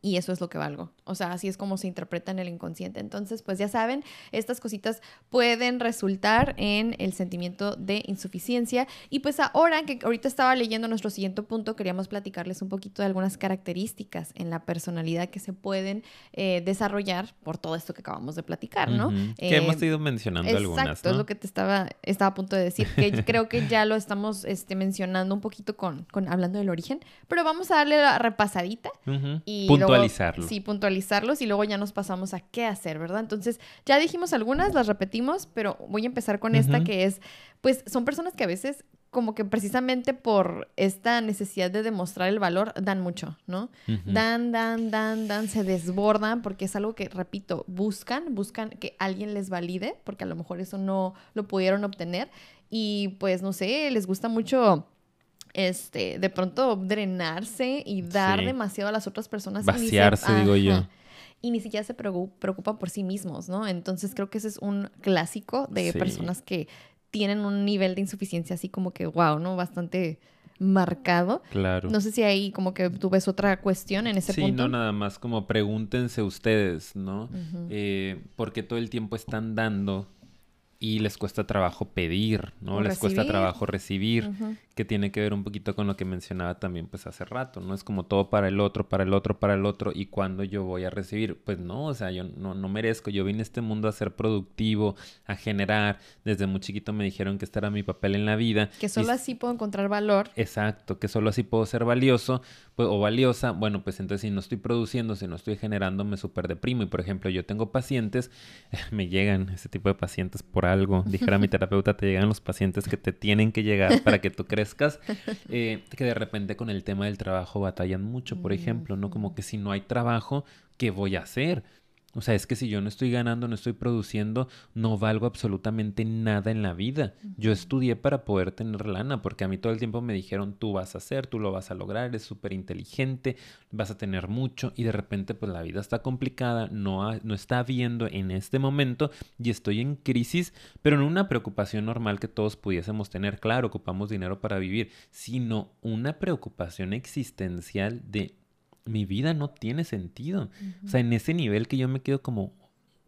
y eso es lo que valgo. O sea, así es como se interpreta en el inconsciente. Entonces, pues ya saben, estas cositas pueden resultar en el sentimiento de insuficiencia. Y pues ahora que ahorita estaba leyendo nuestro siguiente punto, queríamos platicarles un poquito de algunas características en la personalidad que se pueden eh, desarrollar por todo esto que acabamos de platicar, ¿no? que hemos ido mencionando algunas. Exacto, es lo que te estaba, estaba a punto de decir, que creo que ya lo estamos este, mencionando un poquito con, con hablando del origen, pero vamos a darle la repasadita y puntualizarlo. Sí, puntualizarlos y luego ya nos pasamos a qué hacer, ¿verdad? Entonces, ya dijimos algunas, las repetimos, pero voy a empezar con esta que es, pues son personas que a veces como que precisamente por esta necesidad de demostrar el valor, dan mucho, ¿no? Dan, dan, dan, dan, se desbordan porque es algo que, repito, buscan, buscan que alguien les valide, porque a lo mejor eso no lo pudieron obtener. Y pues, no sé, les gusta mucho este, de pronto drenarse y dar demasiado a las otras personas. Vaciarse, digo yo. Y ni siquiera se preocupan por sí mismos, ¿no? Entonces creo que ese es un clásico de personas que tienen un nivel de insuficiencia así como que, wow, ¿no? Bastante marcado. Claro. No sé si ahí como que tú ves otra cuestión en ese punto. Sí, no, nada más como pregúntense ustedes, ¿no? Eh, porque todo el tiempo están dando y les cuesta trabajo pedir, ¿no? les cuesta trabajo recibir, que tiene que ver un poquito con lo que mencionaba también pues hace rato, ¿no? Es como todo para el otro, para el otro, para el otro, y cuando yo voy a recibir, pues no, o sea, yo no, no merezco, yo vine a este mundo a ser productivo, a generar, desde muy chiquito me dijeron que este era mi papel en la vida. Que solo así puedo encontrar valor. Exacto, que solo así puedo ser valioso, pues, o valiosa, bueno, pues entonces si no estoy produciendo, si no estoy generando, me súper deprimo. Y por ejemplo, yo tengo pacientes, [laughs] me llegan ese tipo de pacientes por algo. Dijera mi [laughs] terapeuta, te llegan los pacientes que te tienen que llegar para que tú crezcas, [laughs] eh, que de repente con el tema del trabajo batallan mucho, por ejemplo, ¿no? Como que si no hay trabajo, ¿qué voy a hacer? O sea, es que si yo no estoy ganando, no estoy produciendo, no valgo absolutamente nada en la vida. Yo estudié para poder tener lana, porque a mí todo el tiempo me dijeron, tú vas a hacer, tú lo vas a lograr, eres súper inteligente, vas a tener mucho, y de repente pues la vida está complicada, no, no está viendo en este momento y estoy en crisis, pero no una preocupación normal que todos pudiésemos tener, claro, ocupamos dinero para vivir, sino una preocupación existencial de mi vida no tiene sentido. O sea, en ese nivel que yo me quedo como,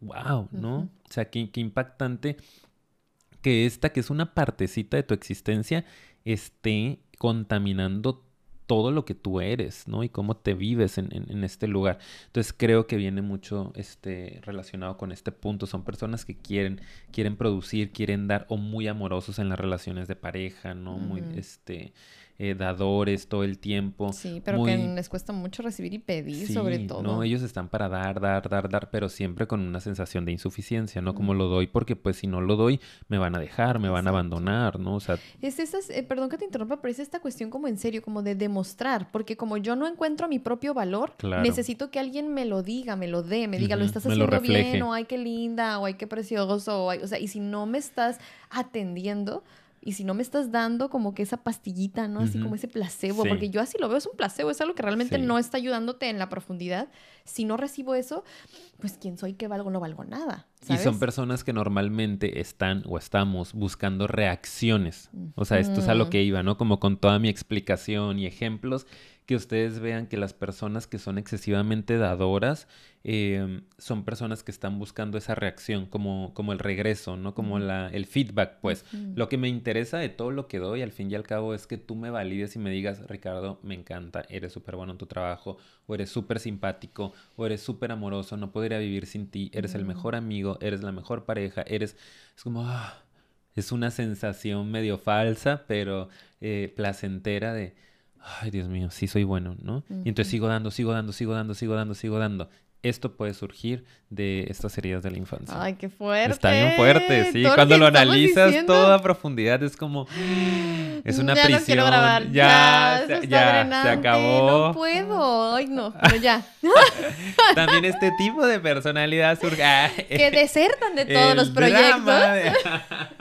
wow, ¿no? O sea, qué, qué, impactante que esta, que es una partecita de tu existencia, esté contaminando todo lo que tú eres, ¿no? Y cómo te vives en, en, en, este lugar. Entonces creo que viene mucho este, relacionado con este punto. Son personas que quieren, quieren producir, quieren dar, o muy amorosos en las relaciones de pareja, ¿no? Muy, este, eh, dadores todo el tiempo. Sí, pero que les cuesta mucho recibir y pedir, sobre todo. No, ellos están para dar, dar, dar, dar, pero siempre con una sensación de insuficiencia, ¿no? Como lo doy, porque pues si no lo doy, me van a dejar, me van a abandonar, ¿no? O sea. Es esa, eh, perdón que te interrumpa, pero es esta cuestión como en serio, como de demostrar, porque como yo no encuentro mi propio valor, necesito que alguien me lo diga, me lo dé, me diga, lo estás haciendo bien, o ay, qué linda, o ay, qué precioso, o, o sea, y si no me estás atendiendo, y si no me estás dando como que esa pastillita, ¿no? Así como ese placebo, porque yo así lo veo, es un placebo, es algo que realmente no está ayudándote en la profundidad. Si no recibo eso, pues quién soy, qué valgo, no valgo nada. Y son personas que normalmente están o estamos buscando reacciones. O sea, esto es a lo que iba, ¿no? Como con toda mi explicación y ejemplos que ustedes vean que las personas que son excesivamente dadoras eh, son personas que están buscando esa reacción, como, como el regreso, ¿no? Como la, el feedback, pues. Lo que me interesa de todo lo que doy, al fin y al cabo, es que tú me valides y me digas, Ricardo, me encanta, eres súper bueno en tu trabajo, o eres súper simpático, o eres súper amoroso, no podría vivir sin ti, eres el mejor amigo, eres la mejor pareja, eres... Es como... Ah, es una sensación medio falsa, pero eh, placentera de ay Dios mío, sí soy bueno, ¿no? Y entonces sigo dando, sigo dando, sigo dando, sigo dando, sigo dando. Esto puede surgir de estas heridas de la infancia. Ay, qué fuerte. Está bien fuerte, sí. Cuando lo analizas todo a profundidad es como es una ya prisión. No quiero grabar. Ya, ya, se, ya se acabó. No puedo. Ay, no, pero ya. [laughs] También este tipo de personalidad surge. Ah, que desertan de todos los proyectos. De... [laughs]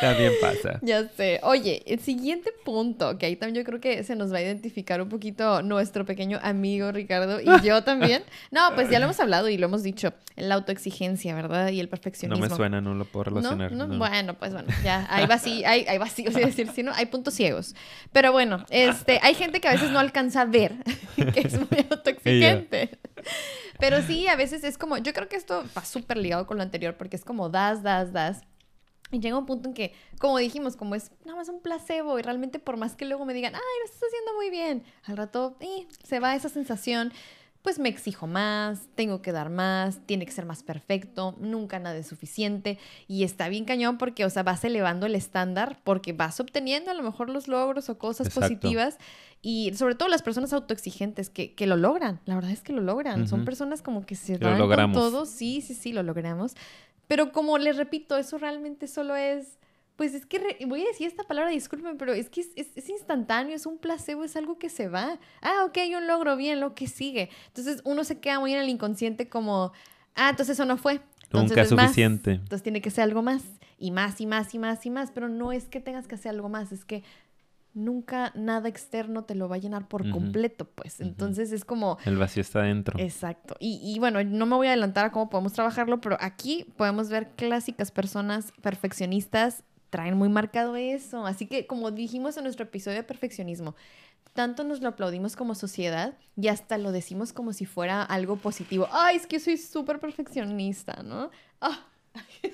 también pasa. Ya sé. Oye, el siguiente punto, que ahí también yo creo que se nos va a identificar un poquito nuestro pequeño amigo Ricardo y yo también. No, pues ya lo hemos hablado y lo hemos dicho. La autoexigencia, ¿verdad? Y el perfeccionismo. No me suena, no lo puedo relacionar. No, no, Bueno, pues bueno, ya. Ahí va sí, hay, hay vacíos, es decir, si no, hay puntos ciegos. Pero bueno, este, hay gente que a veces no alcanza a ver [laughs] que es muy autoexigente. [laughs] Pero sí, a veces es como, yo creo que esto va súper ligado con lo anterior porque es como das, das, das. Y llega un punto en que, como dijimos, como es nada más un placebo y realmente por más que luego me digan, ay, lo estás haciendo muy bien, al rato eh, se va esa sensación, pues me exijo más, tengo que dar más, tiene que ser más perfecto, nunca nada es suficiente y está bien cañón porque, o sea, vas elevando el estándar porque vas obteniendo a lo mejor los logros o cosas Exacto. positivas y sobre todo las personas autoexigentes que, que, lo logran, la verdad es que lo logran, uh -huh. son personas como que se dan con todo, sí, sí, sí, lo logramos, pero como les repito, eso realmente solo es, pues es que, re, voy a decir esta palabra, disculpen, pero es que es, es, es, instantáneo, es un placebo, es algo que se va. Ah, ok, yo logro bien, lo que sigue. Entonces uno se queda muy en el inconsciente como, ah, entonces eso no fue. Entonces Nunca es suficiente. Más. Entonces tiene que ser algo más, y más, y más, y más, y más, pero no es que tengas que hacer algo más, es que nunca nada externo te lo va a llenar por uh -huh. completo, pues. Entonces uh -huh. es como... El vacío está dentro. Exacto. Y, y, bueno, no me voy a adelantar a cómo podemos trabajarlo, pero aquí podemos ver clásicas personas perfeccionistas traen muy marcado eso. Así que, como dijimos en nuestro episodio de perfeccionismo, tanto nos lo aplaudimos como sociedad y hasta lo decimos como si fuera algo positivo. Ay, es que soy súper perfeccionista, ¿no? Ah. [laughs]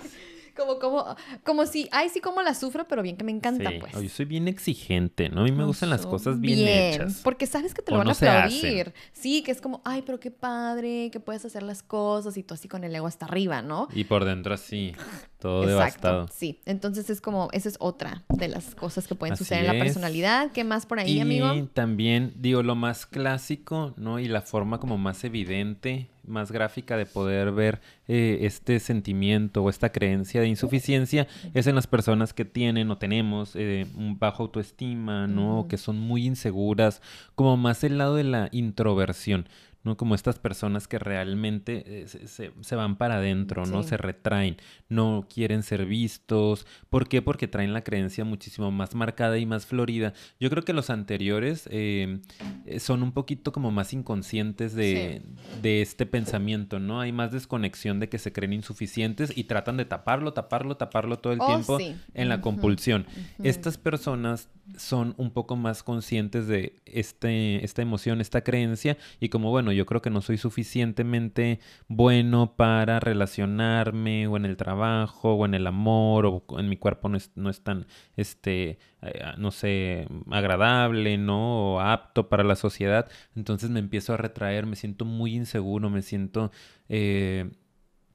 Como, como, como si, ay, sí, como la sufro, pero bien que me encanta, sí. pues. Yo soy bien exigente, ¿no? A mí me gustan las cosas bien, bien, hechas. Porque sabes que te lo o van no a aplaudir. Sí, que es como, ay, pero qué padre, que puedes hacer las cosas y tú así con el ego hasta arriba, ¿no? Y por dentro así. [laughs] todo devastado. Sí, entonces es como, esa es otra de las cosas que pueden suceder en la personalidad. ¿Qué más por ahí, amigo? Y también, digo, lo más clásico, ¿no? Y la forma como más evidente, más gráfica de poder ver eh, este sentimiento o esta creencia de insuficiencia es en las personas que tienen o tenemos eh, un bajo autoestima, ¿no? Que son muy inseguras, como más el lado de la introversión. ¿No? Como estas personas que realmente eh, se, van para adentro, ¿no? Se retraen, no quieren ser vistos. ¿Por qué? Porque traen la creencia muchísimo más marcada y más florida. Yo creo que los anteriores eh, eh, son un poquito como más inconscientes de, este pensamiento, ¿no? Hay más desconexión de que se creen insuficientes y tratan de taparlo, taparlo, taparlo todo el oh, tiempo en la compulsión. Estas personas son un poco más conscientes de este, esta emoción, esta creencia y como, bueno, yo creo que no soy suficientemente bueno para relacionarme o en el trabajo o en el amor o en mi cuerpo no es, no es tan, este, eh, no sé, agradable, ¿no? O apto para la sociedad. Entonces me empiezo a retraer, me siento muy inseguro, me siento... Eh,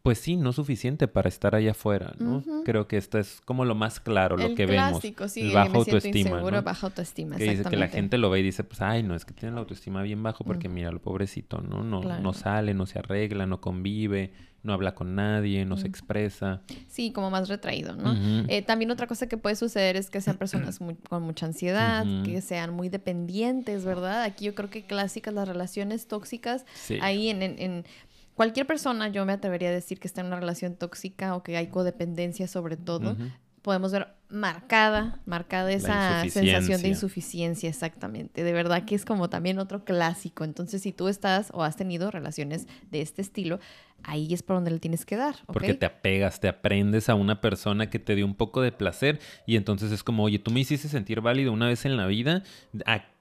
pues sí, no suficiente para estar allá afuera, ¿no? Creo que esto es como lo más claro, lo que clásico, vemos. Sí, bajo autoestima. Inseguro, baja autoestima. Que dice que la gente lo ve y dice, pues, ay, no, es que tiene la autoestima bien bajo porque mira, el pobrecito, ¿no? No, no sale, no se arregla, no convive, no habla con nadie, no se expresa. Sí, como más retraído, ¿no? Eh, también otra cosa que puede suceder es que sean personas [clears throat] con mucha ansiedad, que sean muy dependientes, ¿verdad? Aquí yo creo que clásicas las relaciones tóxicas, ahí en, en cualquier persona, yo me atrevería a decir que está en una relación tóxica o que hay codependencia sobre todo, podemos ver marcada, marcada esa sensación de insuficiencia, exactamente. De verdad que es como también otro clásico. Entonces, si tú estás o has tenido relaciones de este estilo, ahí es por donde le tienes que dar. Porque te apegas, te aprendes a una persona que te dio un poco de placer y entonces es como, oye, tú me hiciste sentir válido una vez en la vida,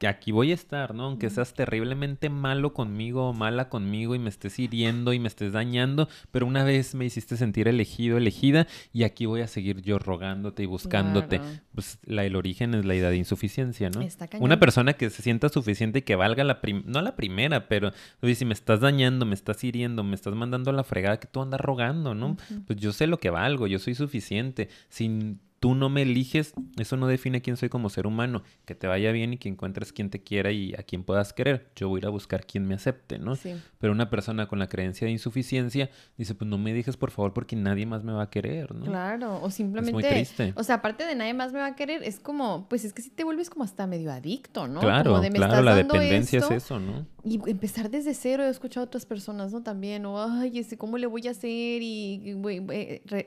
aquí voy a estar, ¿no? Aunque seas terriblemente malo conmigo o mala conmigo y me estés hiriendo y me estés dañando, pero una vez me hiciste sentir elegido, elegida y aquí voy a seguir yo rogándote y buscándote. Pues la, el origen es la idea de insuficiencia, ¿no? Una persona que se sienta suficiente y que valga la, no la primera, pero oye, si me estás dañando, me estás hiriendo, me estás mandando la fregada que tú andas rogando, ¿no? Pues yo sé lo que valgo, yo soy suficiente. Sin tú no me eliges, eso no define quién soy como ser humano. Que te vaya bien y que encuentres quien te quiera y a quien puedas querer. Yo voy a ir a buscar quien me acepte, ¿no? Pero una persona con la creencia de insuficiencia dice, pues no me dejes por favor porque nadie más me va a querer, ¿no? Claro, o simplemente... Es muy triste. O sea, aparte de nadie más me va a querer, es como, pues es que si te vuelves como hasta medio adicto, ¿no? Claro, claro, la dependencia es eso, ¿no? Y empezar desde cero, he escuchado a otras personas, ¿no? También, o, ay, ¿cómo le voy a hacer? Y,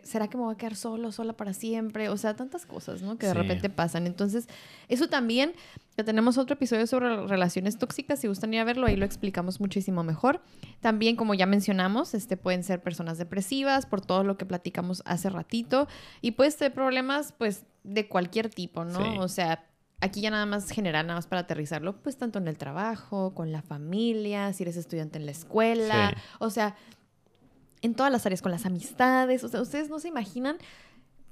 ¿será que me voy a quedar solo, sola para siempre? O sea, tantas cosas, ¿no? Que de repente pasan. Entonces, eso también, que tenemos otro episodio sobre relaciones tóxicas, si gustan ir a verlo, ahí lo explicamos muchísimo mejor. También, como ya mencionamos, este, pueden ser personas depresivas, por todo lo que platicamos hace ratito, y puedes tener problemas, pues, de cualquier tipo, ¿no? O sea, aquí ya nada más general, nada más para aterrizarlo, pues tanto en el trabajo, con la familia, si eres estudiante en la escuela, o sea, en todas las áreas, con las amistades, o sea, ustedes no se imaginan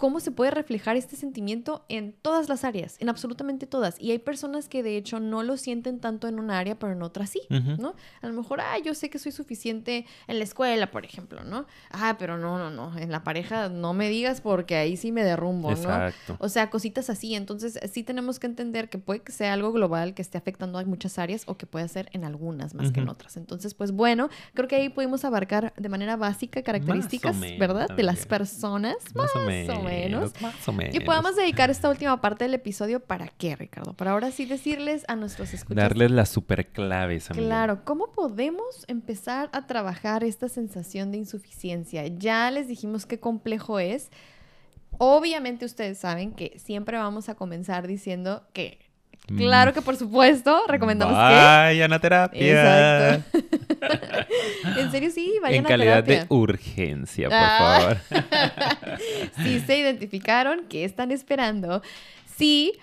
cómo se puede reflejar este sentimiento en todas las áreas, en absolutamente todas. Y hay personas que de hecho no lo sienten tanto en una área, pero en otra sí, ¿no? A lo mejor, ah, yo sé que soy suficiente en la escuela, por ejemplo, ¿no? Ah, pero no, no, no, en la pareja no me digas porque ahí sí me derrumbo, ¿no? Exacto. O sea, cositas así. Entonces, sí tenemos que entender que puede que sea algo global que esté afectando a muchas áreas o que puede ser en algunas más que en otras. Entonces, pues bueno, creo que ahí pudimos abarcar de manera básica características, ¿verdad? De las personas. Más, o menos más o menos. Y podamos dedicar esta última parte del episodio para qué, Ricardo? Para ahora sí decirles a nuestros escuchas. Darles las super claves, Claro, ¿cómo podemos empezar a trabajar esta sensación de insuficiencia? Ya les dijimos qué complejo es. Obviamente ustedes saben que siempre vamos a comenzar diciendo que Claro que por supuesto, recomendamos que vayan a terapia. Exacto. [laughs] en serio sí, vayan en calidad de urgencia, por ah. favor. [laughs] si se identificaron, ¿qué están esperando? Sí,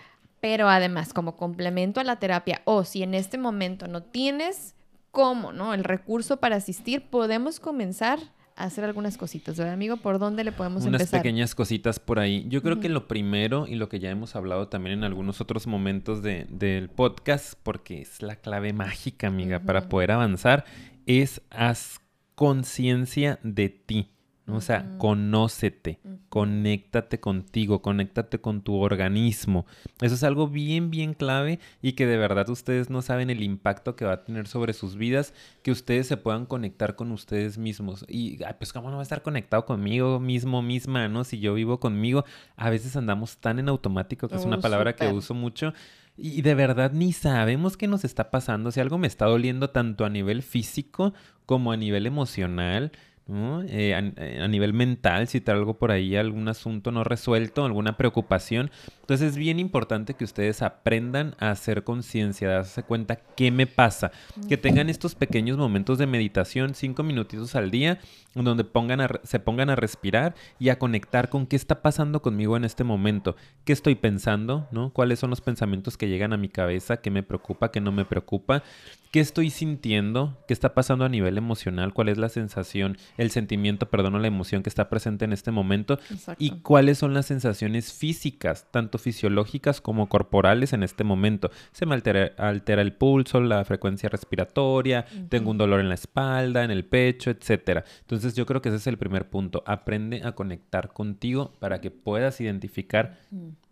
pero además como complemento a la terapia o si en este momento no tienes cómo, ¿no? El recurso para asistir, podemos comenzar hacer algunas cositas, ¿verdad, amigo? ¿Por dónde le podemos Unas empezar? Unas pequeñas cositas por ahí. Yo creo que lo primero y lo que ya hemos hablado también en algunos otros momentos de, del podcast, porque es la clave mágica, amiga, para poder avanzar, es haz conciencia de ti. O sea, conócete, conéctate contigo, conéctate con tu organismo. Eso es algo bien, bien clave y que de verdad ustedes no saben el impacto que va a tener sobre sus vidas, que ustedes se puedan conectar con ustedes mismos. Y, pues, ¿cómo no va a estar conectado conmigo mismo, misma, no? Si yo vivo conmigo, a veces andamos tan en automático, que es una palabra que uso mucho. Y de verdad ni sabemos qué nos está pasando. Si algo me está doliendo tanto a nivel físico como a nivel emocional, eh, eh, a, nivel mental, si trae algo por ahí, algún asunto no resuelto, alguna preocupación. Entonces es bien importante que ustedes aprendan a hacer conciencia, a darse cuenta qué me pasa. Que tengan estos pequeños momentos de meditación, cinco minutitos al día, donde pongan se pongan a respirar y a conectar con qué está pasando conmigo en este momento, qué estoy pensando, ¿no? ¿Cuáles son los pensamientos que llegan a mi cabeza, qué me preocupa, qué no me preocupa? ¿Qué estoy sintiendo? ¿Qué está pasando a nivel emocional? ¿Cuál es la sensación, el sentimiento, perdón, o la emoción que está presente en este momento? ¿Y cuáles son las sensaciones físicas, tanto fisiológicas como corporales en este momento? Se me altera, el pulso, la frecuencia respiratoria, tengo un dolor en la espalda, en el pecho, etcétera. Entonces yo creo que ese es el primer punto. Aprende a conectar contigo para que puedas identificar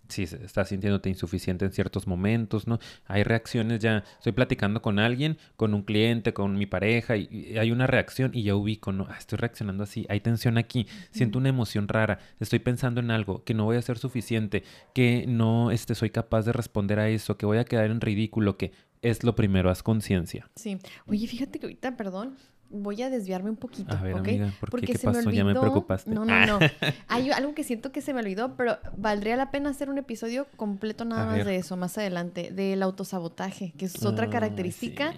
si estás sintiéndote insuficiente en ciertos momentos, ¿no? Hay reacciones ya, estoy platicando con alguien, con un cliente, con mi pareja, y, hay una reacción y ya ubico, ¿no? Ah, estoy reaccionando así, hay tensión aquí, siento una emoción rara, estoy pensando en algo, que no voy a ser suficiente, que no este, soy capaz de responder a eso, que voy a quedar en ridículo, que es lo primero, haz conciencia. Sí. Oye, fíjate que ahorita, perdón, voy a desviarme un poquito, a ver, ¿ok? Amiga, ¿por qué? ¿Qué pasó? ya me preocupaste. No, no, no. [laughs] Hay algo que siento que se me olvidó, pero valdría la pena hacer un episodio completo nada más de eso más adelante, del autosabotaje, que es otra característica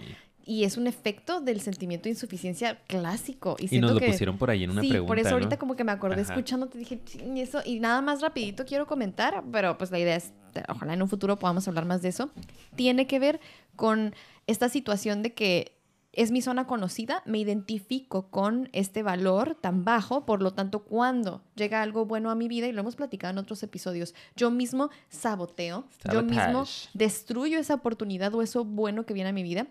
y es un efecto del sentimiento de insuficiencia clásico. Y, nos lo pusieron por ahí en una sí, por eso ahorita como que me acordé escuchando, te dije, y eso, y nada más rapidito quiero comentar, pero pues la idea es, ojalá en un futuro podamos hablar más de eso, tiene que ver con esta situación de que es mi zona conocida, me identifico con este valor tan bajo, por lo tanto, cuando llega algo bueno a mi vida, y lo hemos platicado en otros episodios, yo mismo saboteo, yo mismo destruyo esa oportunidad o eso bueno que viene a mi vida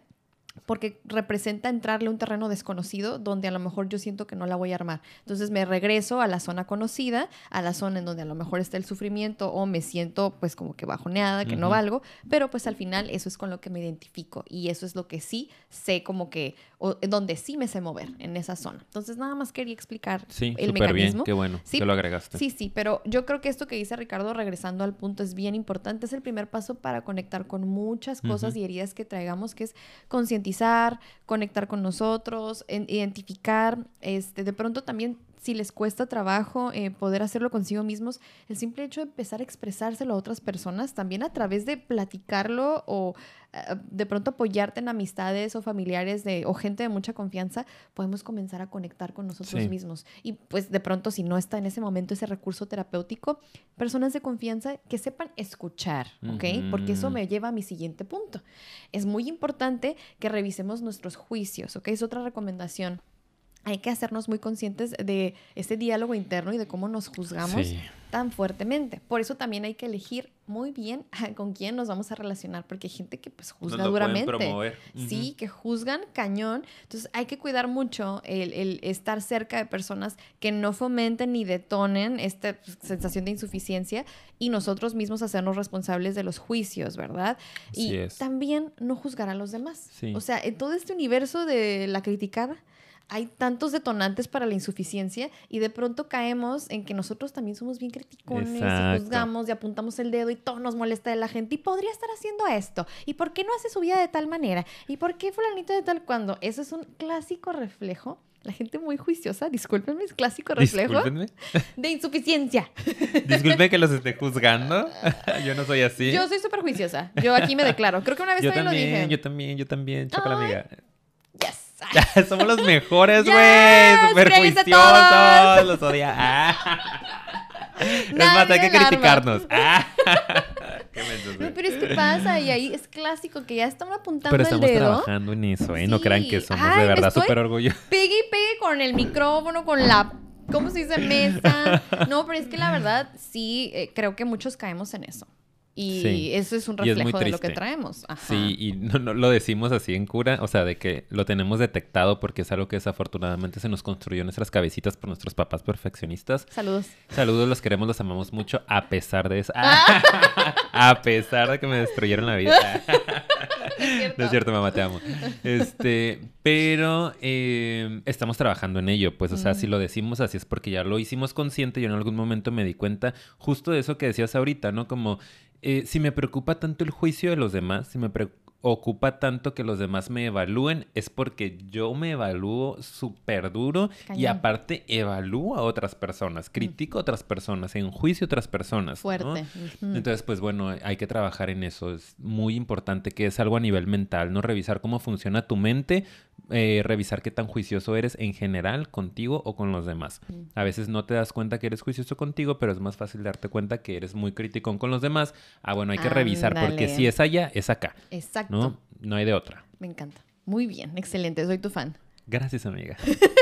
porque representa entrarle a un terreno desconocido donde a lo mejor yo siento que no la voy a armar. Entonces me regreso a la zona conocida, a la zona en donde a lo mejor está el sufrimiento o me siento pues como que bajoneada, que no valgo, pero pues al final eso es con lo que me identifico y eso es lo que sí sé como que, o, donde sí me sé mover en esa zona. Entonces nada más quería explicar sí, el mecanismo. Bien, qué bueno sí, que lo agregaste. Sí, sí, pero yo creo que esto que dice Ricardo, regresando al punto, es bien importante, es el primer paso para conectar con muchas cosas y heridas que traigamos, que es conectar con nosotros, identificar, este, de pronto también si les cuesta trabajo eh, poder hacerlo consigo mismos, el simple hecho de empezar a expresárselo a otras personas, también a través de platicarlo o eh, de pronto apoyarte en amistades o familiares de, o gente de mucha confianza, podemos comenzar a conectar con nosotros mismos. Y pues de pronto, si no está en ese momento ese recurso terapéutico, personas de confianza que sepan escuchar, ¿ok? Porque eso me lleva a mi siguiente punto. Es muy importante que revisemos nuestros juicios, ¿ok? Es otra recomendación hay que hacernos muy conscientes de ese diálogo interno y de cómo nos juzgamos tan fuertemente. Por eso también hay que elegir muy bien [laughs] con quién nos vamos a relacionar, porque hay gente que pues juzga duramente. Sí, que juzgan cañón. Entonces hay que cuidar mucho el, estar cerca de personas que no fomenten ni detonen esta sensación de insuficiencia y nosotros mismos hacernos responsables de los juicios, ¿verdad? y también no juzgar a los demás. O sea, en todo este universo de la criticada, hay tantos detonantes para la insuficiencia y de pronto caemos en que nosotros también somos bien criticones y juzgamos y apuntamos el dedo y todo nos molesta de la gente y podría estar haciendo esto y por qué no hace su vida de tal manera y por qué fulanito de tal cuando eso es un clásico reflejo la gente muy juiciosa, discúlpenme, es clásico reflejo [laughs] de insuficiencia. Disculpe que los [laughs] esté juzgando. [laughs] yo no soy así. Yo soy súper juiciosa. Yo aquí me declaro. Creo que una vez yo también, lo dije. Yo también, yo también, chocolate amiga. [laughs] somos los mejores, güey. Super juiciosos. Los odia. Ah. Es más, hay que criticarnos. [laughs] Ah. no, pero es que pasa y ahí es clásico que ya estamos apuntando pero estamos trabajando en eso, ¿eh? No crean que somos de verdad súper orgullosos. Pegue y pegue con el micrófono, con la ¿cómo se dice? Mesa. [laughs] No, pero es que la verdad sí, eh, creo que muchos caemos en eso. Y eso es un reflejo de lo que traemos. Sí, y no, no, lo decimos así en cura, o sea, de que lo tenemos detectado porque es algo que desafortunadamente se nos construyó en nuestras cabecitas por nuestros papás perfeccionistas. Saludos. Saludos, los queremos, los amamos mucho, a pesar de eso. [laughs] a pesar de que me destruyeron la vida. [laughs] no es cierto, mamá, te amo. Este, pero eh, estamos trabajando en ello, pues, o sea, si lo decimos así es porque ya lo hicimos consciente. Yo en algún momento me di cuenta justo de eso que decías ahorita, ¿no? Como eh, si me preocupa tanto el juicio de los demás, si me preocupa tanto que los demás me evalúen, es porque yo me evalúo súper duro y aparte evalúo a otras personas, critico a otras personas, enjuicio a otras personas. Fuerte. Entonces, pues bueno, hay que trabajar en eso. Es muy importante que es algo a nivel mental, ¿no? Revisar cómo funciona tu mente eh, revisar qué tan juicioso eres en general contigo o con los demás. A veces no te das cuenta que eres juicioso contigo, pero es más fácil darte cuenta que eres muy crítico con los demás. Ah, bueno, hay que revisar porque si es allá, es acá. Exacto. ¿no? no hay de otra. Me encanta. Muy bien, excelente, soy tu fan. Gracias, amiga. [laughs]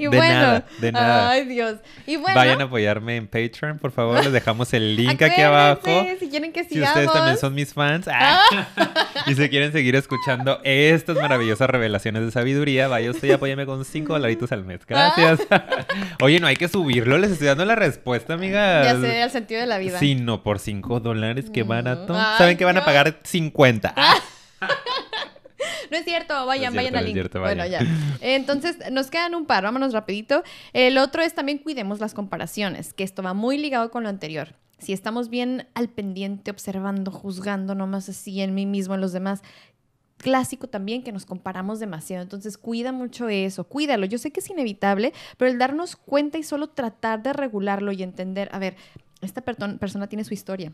Y de bueno, nada, de nada. Ay, Dios. Y bueno, Vayan a apoyarme en Patreon, por favor. Les dejamos el [laughs] link aquí abajo. Si quieren que sigamos. Si ustedes también son mis fans ah, [laughs] y se quieren seguir escuchando estas maravillosas revelaciones de sabiduría, vaya usted y apóyame con 5 dolaritos al mes. Gracias. [laughs] Oye, no hay que subirlo. Les estoy dando la respuesta, amiga. Ya sé, el sentido de la vida. Sí, no, por 5 dólares, qué barato. ¿Saben que van a pagar 50? No es cierto, vayan, vayan al link. Bueno, ya. Entonces, nos quedan un par, vámonos rapidito. El otro es también cuidemos las comparaciones, que esto va muy ligado con lo anterior. Si estamos bien al pendiente, observando, juzgando nomás así en mí mismo, en los demás, clásico también que nos comparamos demasiado. Entonces, cuida mucho eso, cuídalo. Yo sé que es inevitable, pero el darnos cuenta y solo tratar de regularlo y entender, a ver, esta persona tiene su historia,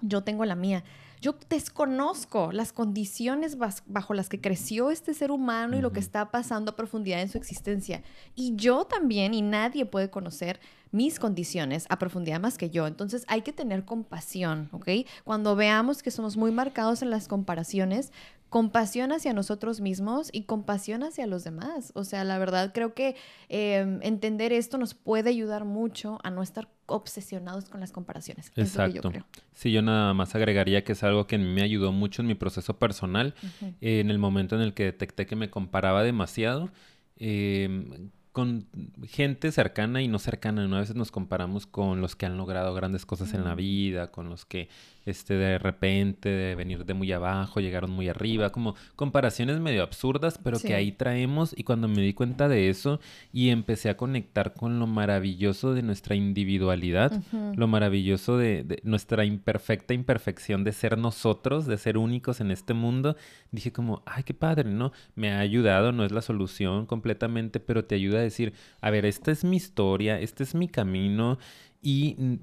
yo tengo la mía. Yo desconozco las condiciones bajo las que creció este ser humano y lo que está pasando a profundidad en su existencia. Y yo también, y nadie puede conocer mis condiciones a profundidad más que yo. Entonces hay que tener compasión, ¿ok? Cuando veamos que somos muy marcados en las comparaciones, compasión hacia nosotros mismos y compasión hacia los demás. O sea, la verdad creo que em, entender esto nos puede ayudar mucho a no estar obsesionados con las comparaciones. Exacto. Sí, yo nada más agregaría que es algo que me ayudó mucho en mi proceso personal, en el momento en el que detecté que me comparaba demasiado. Em, con gente cercana y no cercana, A veces nos comparamos con los que han logrado grandes cosas en la vida, con los que este, de repente, de venir de muy abajo, llegaron muy arriba, como comparaciones medio absurdas, pero que ahí traemos. Y cuando me di cuenta de eso y empecé a conectar con lo maravilloso de nuestra individualidad, lo maravilloso de, nuestra imperfecta imperfección de ser nosotros, de ser únicos en este mundo, dije como, ay, qué padre, ¿no? Me ha ayudado, no es la solución completamente, pero te ayuda a decir, a ver, esta es mi historia, este es mi camino y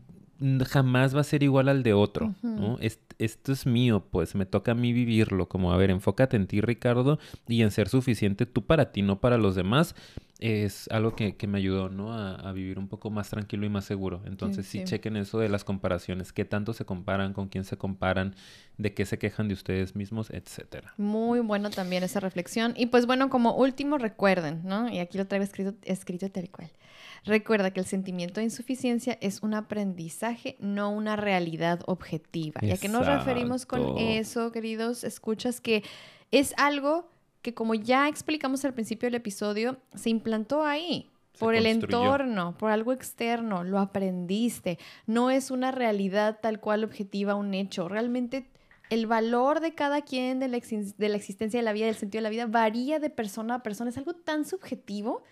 jamás va a ser igual al de otro, ¿no? esto es mío, pues me toca a mí vivirlo, como, a ver, enfócate en ti, Ricardo, y en ser suficiente tú para ti, no para los demás, es algo que, me ayudó, ¿no? A, vivir un poco más tranquilo y más seguro. Entonces, sí, chequen eso de las comparaciones, qué tanto se comparan, con quién se comparan, de qué se quejan de ustedes mismos, etcétera. Muy bueno también esa reflexión. Y pues bueno, como último, recuerden, ¿no? Y aquí lo traigo escrito, escrito tal cual. Recuerda que el sentimiento de insuficiencia es un aprendizaje, no una realidad objetiva. ¿Y a qué nos referimos con eso, queridos? Escuchas que es algo que como ya explicamos al principio del episodio, se implantó ahí. por el entorno, por algo externo, lo aprendiste. No es una realidad tal cual objetiva, un hecho. Realmente el valor de cada quien, de la, de la existencia de la vida, del sentido de la vida, varía de persona a persona. Es algo tan subjetivo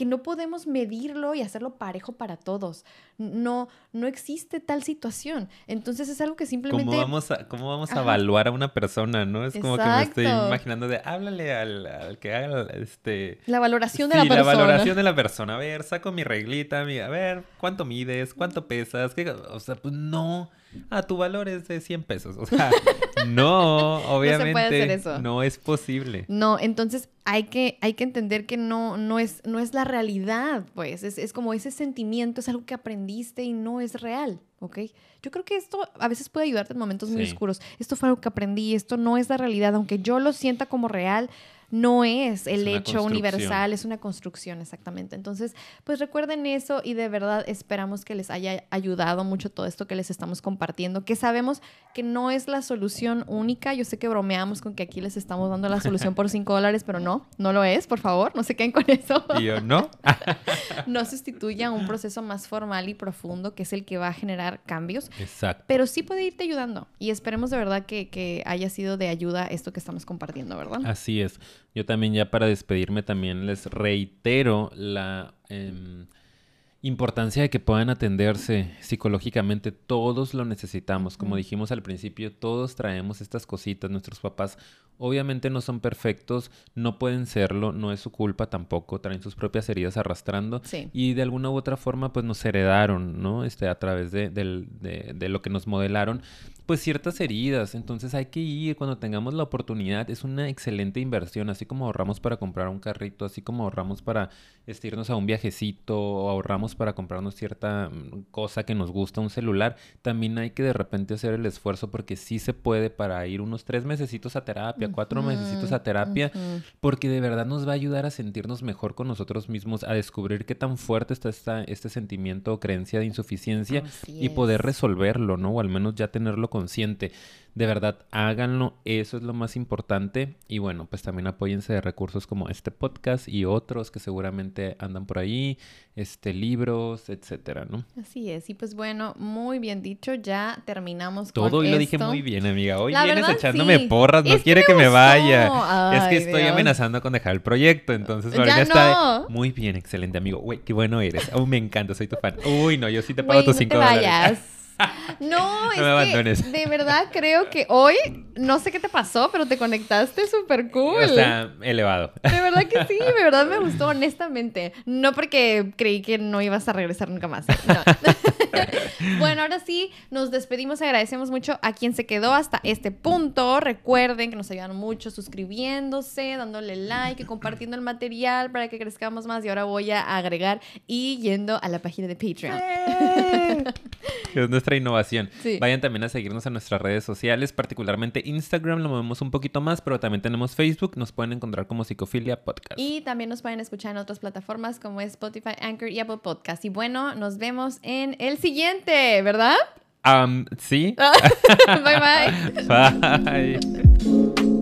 que no podemos medirlo y hacerlo parejo para todos. No, no existe tal situación. Entonces es algo que simplemente... ¿Cómo vamos a, cómo vamos a evaluar a una persona, no? Es como que me estoy imaginando de, háblale al, que haga este... La valoración de la persona. la valoración de la persona. A ver, saco mi reglita, a ver, ¿cuánto mides? ¿Cuánto pesas? O sea, pues no ah, tu valor es de 100 pesos. O sea, [laughs] no, obviamente no, es posible. No, entonces hay que, hay que entender que no, no, es, no es la realidad, pues. Es, es, como ese sentimiento, es algo que aprendiste y no es real, ¿ok? Yo creo que esto a veces puede ayudarte en momentos muy oscuros. Esto fue algo que aprendí, esto no es la realidad, aunque yo lo sienta como real no es el Es hecho universal, es una construcción exactamente. Entonces, pues recuerden eso y de verdad esperamos que les haya ayudado mucho todo esto que les estamos compartiendo, que sabemos que no es la solución única. Yo sé que bromeamos con que aquí les estamos dando la solución por 5 dólares, pero no, no lo es, por favor, no se queden con eso. [laughs] Y yo, ¿no? [laughs] no sustituye a un proceso más formal y profundo que es el que va a generar cambios, Exacto. pero sí puede irte ayudando y esperemos de verdad que, que haya sido de ayuda esto que estamos compartiendo, ¿verdad? Así es. Yo también ya para despedirme también les reitero la em, importancia de que puedan atenderse psicológicamente. Todos lo necesitamos. Como dijimos al principio, todos traemos estas cositas. Nuestros papás obviamente no son perfectos, no pueden serlo, no es su culpa tampoco. Traen sus propias heridas arrastrando. Sí. Y de alguna u otra forma, pues nos heredaron, ¿no? Este, a través de, de- de lo que nos modelaron, pues ciertas heridas. Entonces hay que ir cuando tengamos la oportunidad. Es una excelente inversión, así como ahorramos para comprar un carrito, así como ahorramos para este, irnos a un viajecito o ahorramos para comprarnos cierta mm, cosa que nos gusta, un celular. También hay que de repente hacer el esfuerzo porque sí se puede para ir unos tres mesecitos a terapia, cuatro mesecitos a terapia. Porque de verdad nos va a ayudar a sentirnos mejor con nosotros mismos, a descubrir qué tan fuerte está esta, este sentimiento o creencia de insuficiencia Así y poder es. resolverlo, ¿no? O al menos ya tenerlo consciente. De verdad, háganlo, eso es lo más importante. Y bueno, pues también apóyense de recursos como este podcast y otros que seguramente andan por ahí, este, libros, etcétera, ¿no? Así es, y pues bueno, muy bien dicho, ya terminamos Todo con hoy lo dije muy bien, amiga. Hoy La vienes verdad, echándome sí. porras, no Es que quiere me que me gustó. vaya. es que estoy Dios. amenazando con dejar el proyecto, entonces Ya ahorita está no. muy bien, excelente, amigo. Güey, qué bueno eres. Oh, me encanta, soy tu fan. Uy, no, yo sí te pago tus no cinco te dólares. vayas. [laughs] No, es me abandones. que de verdad creo que hoy, no sé qué te pasó, pero te conectaste súper cool. O sea, elevado. De verdad que sí, de verdad me gustó, [laughs] honestamente. No porque creí que no ibas a regresar nunca más. No. [laughs] bueno, ahora sí, nos despedimos. Agradecemos mucho a quien se quedó hasta este punto. Recuerden que nos ayudan mucho suscribiéndose, dándole like y compartiendo el material para que crezcamos más. Y ahora voy a agregar y yendo a la página de Patreon. [laughs] Es nuestra innovación. Sí. Vayan también a seguirnos en nuestras redes sociales, particularmente Instagram, lo movemos un poquito más, pero también tenemos Facebook, nos pueden encontrar como Psicofilia Podcast. Y también nos pueden escuchar en otras plataformas como Spotify, Anchor y Apple Podcast. Y bueno, nos vemos en el siguiente, ¿verdad? Am, sí. [laughs] bye bye. [laughs] Bye.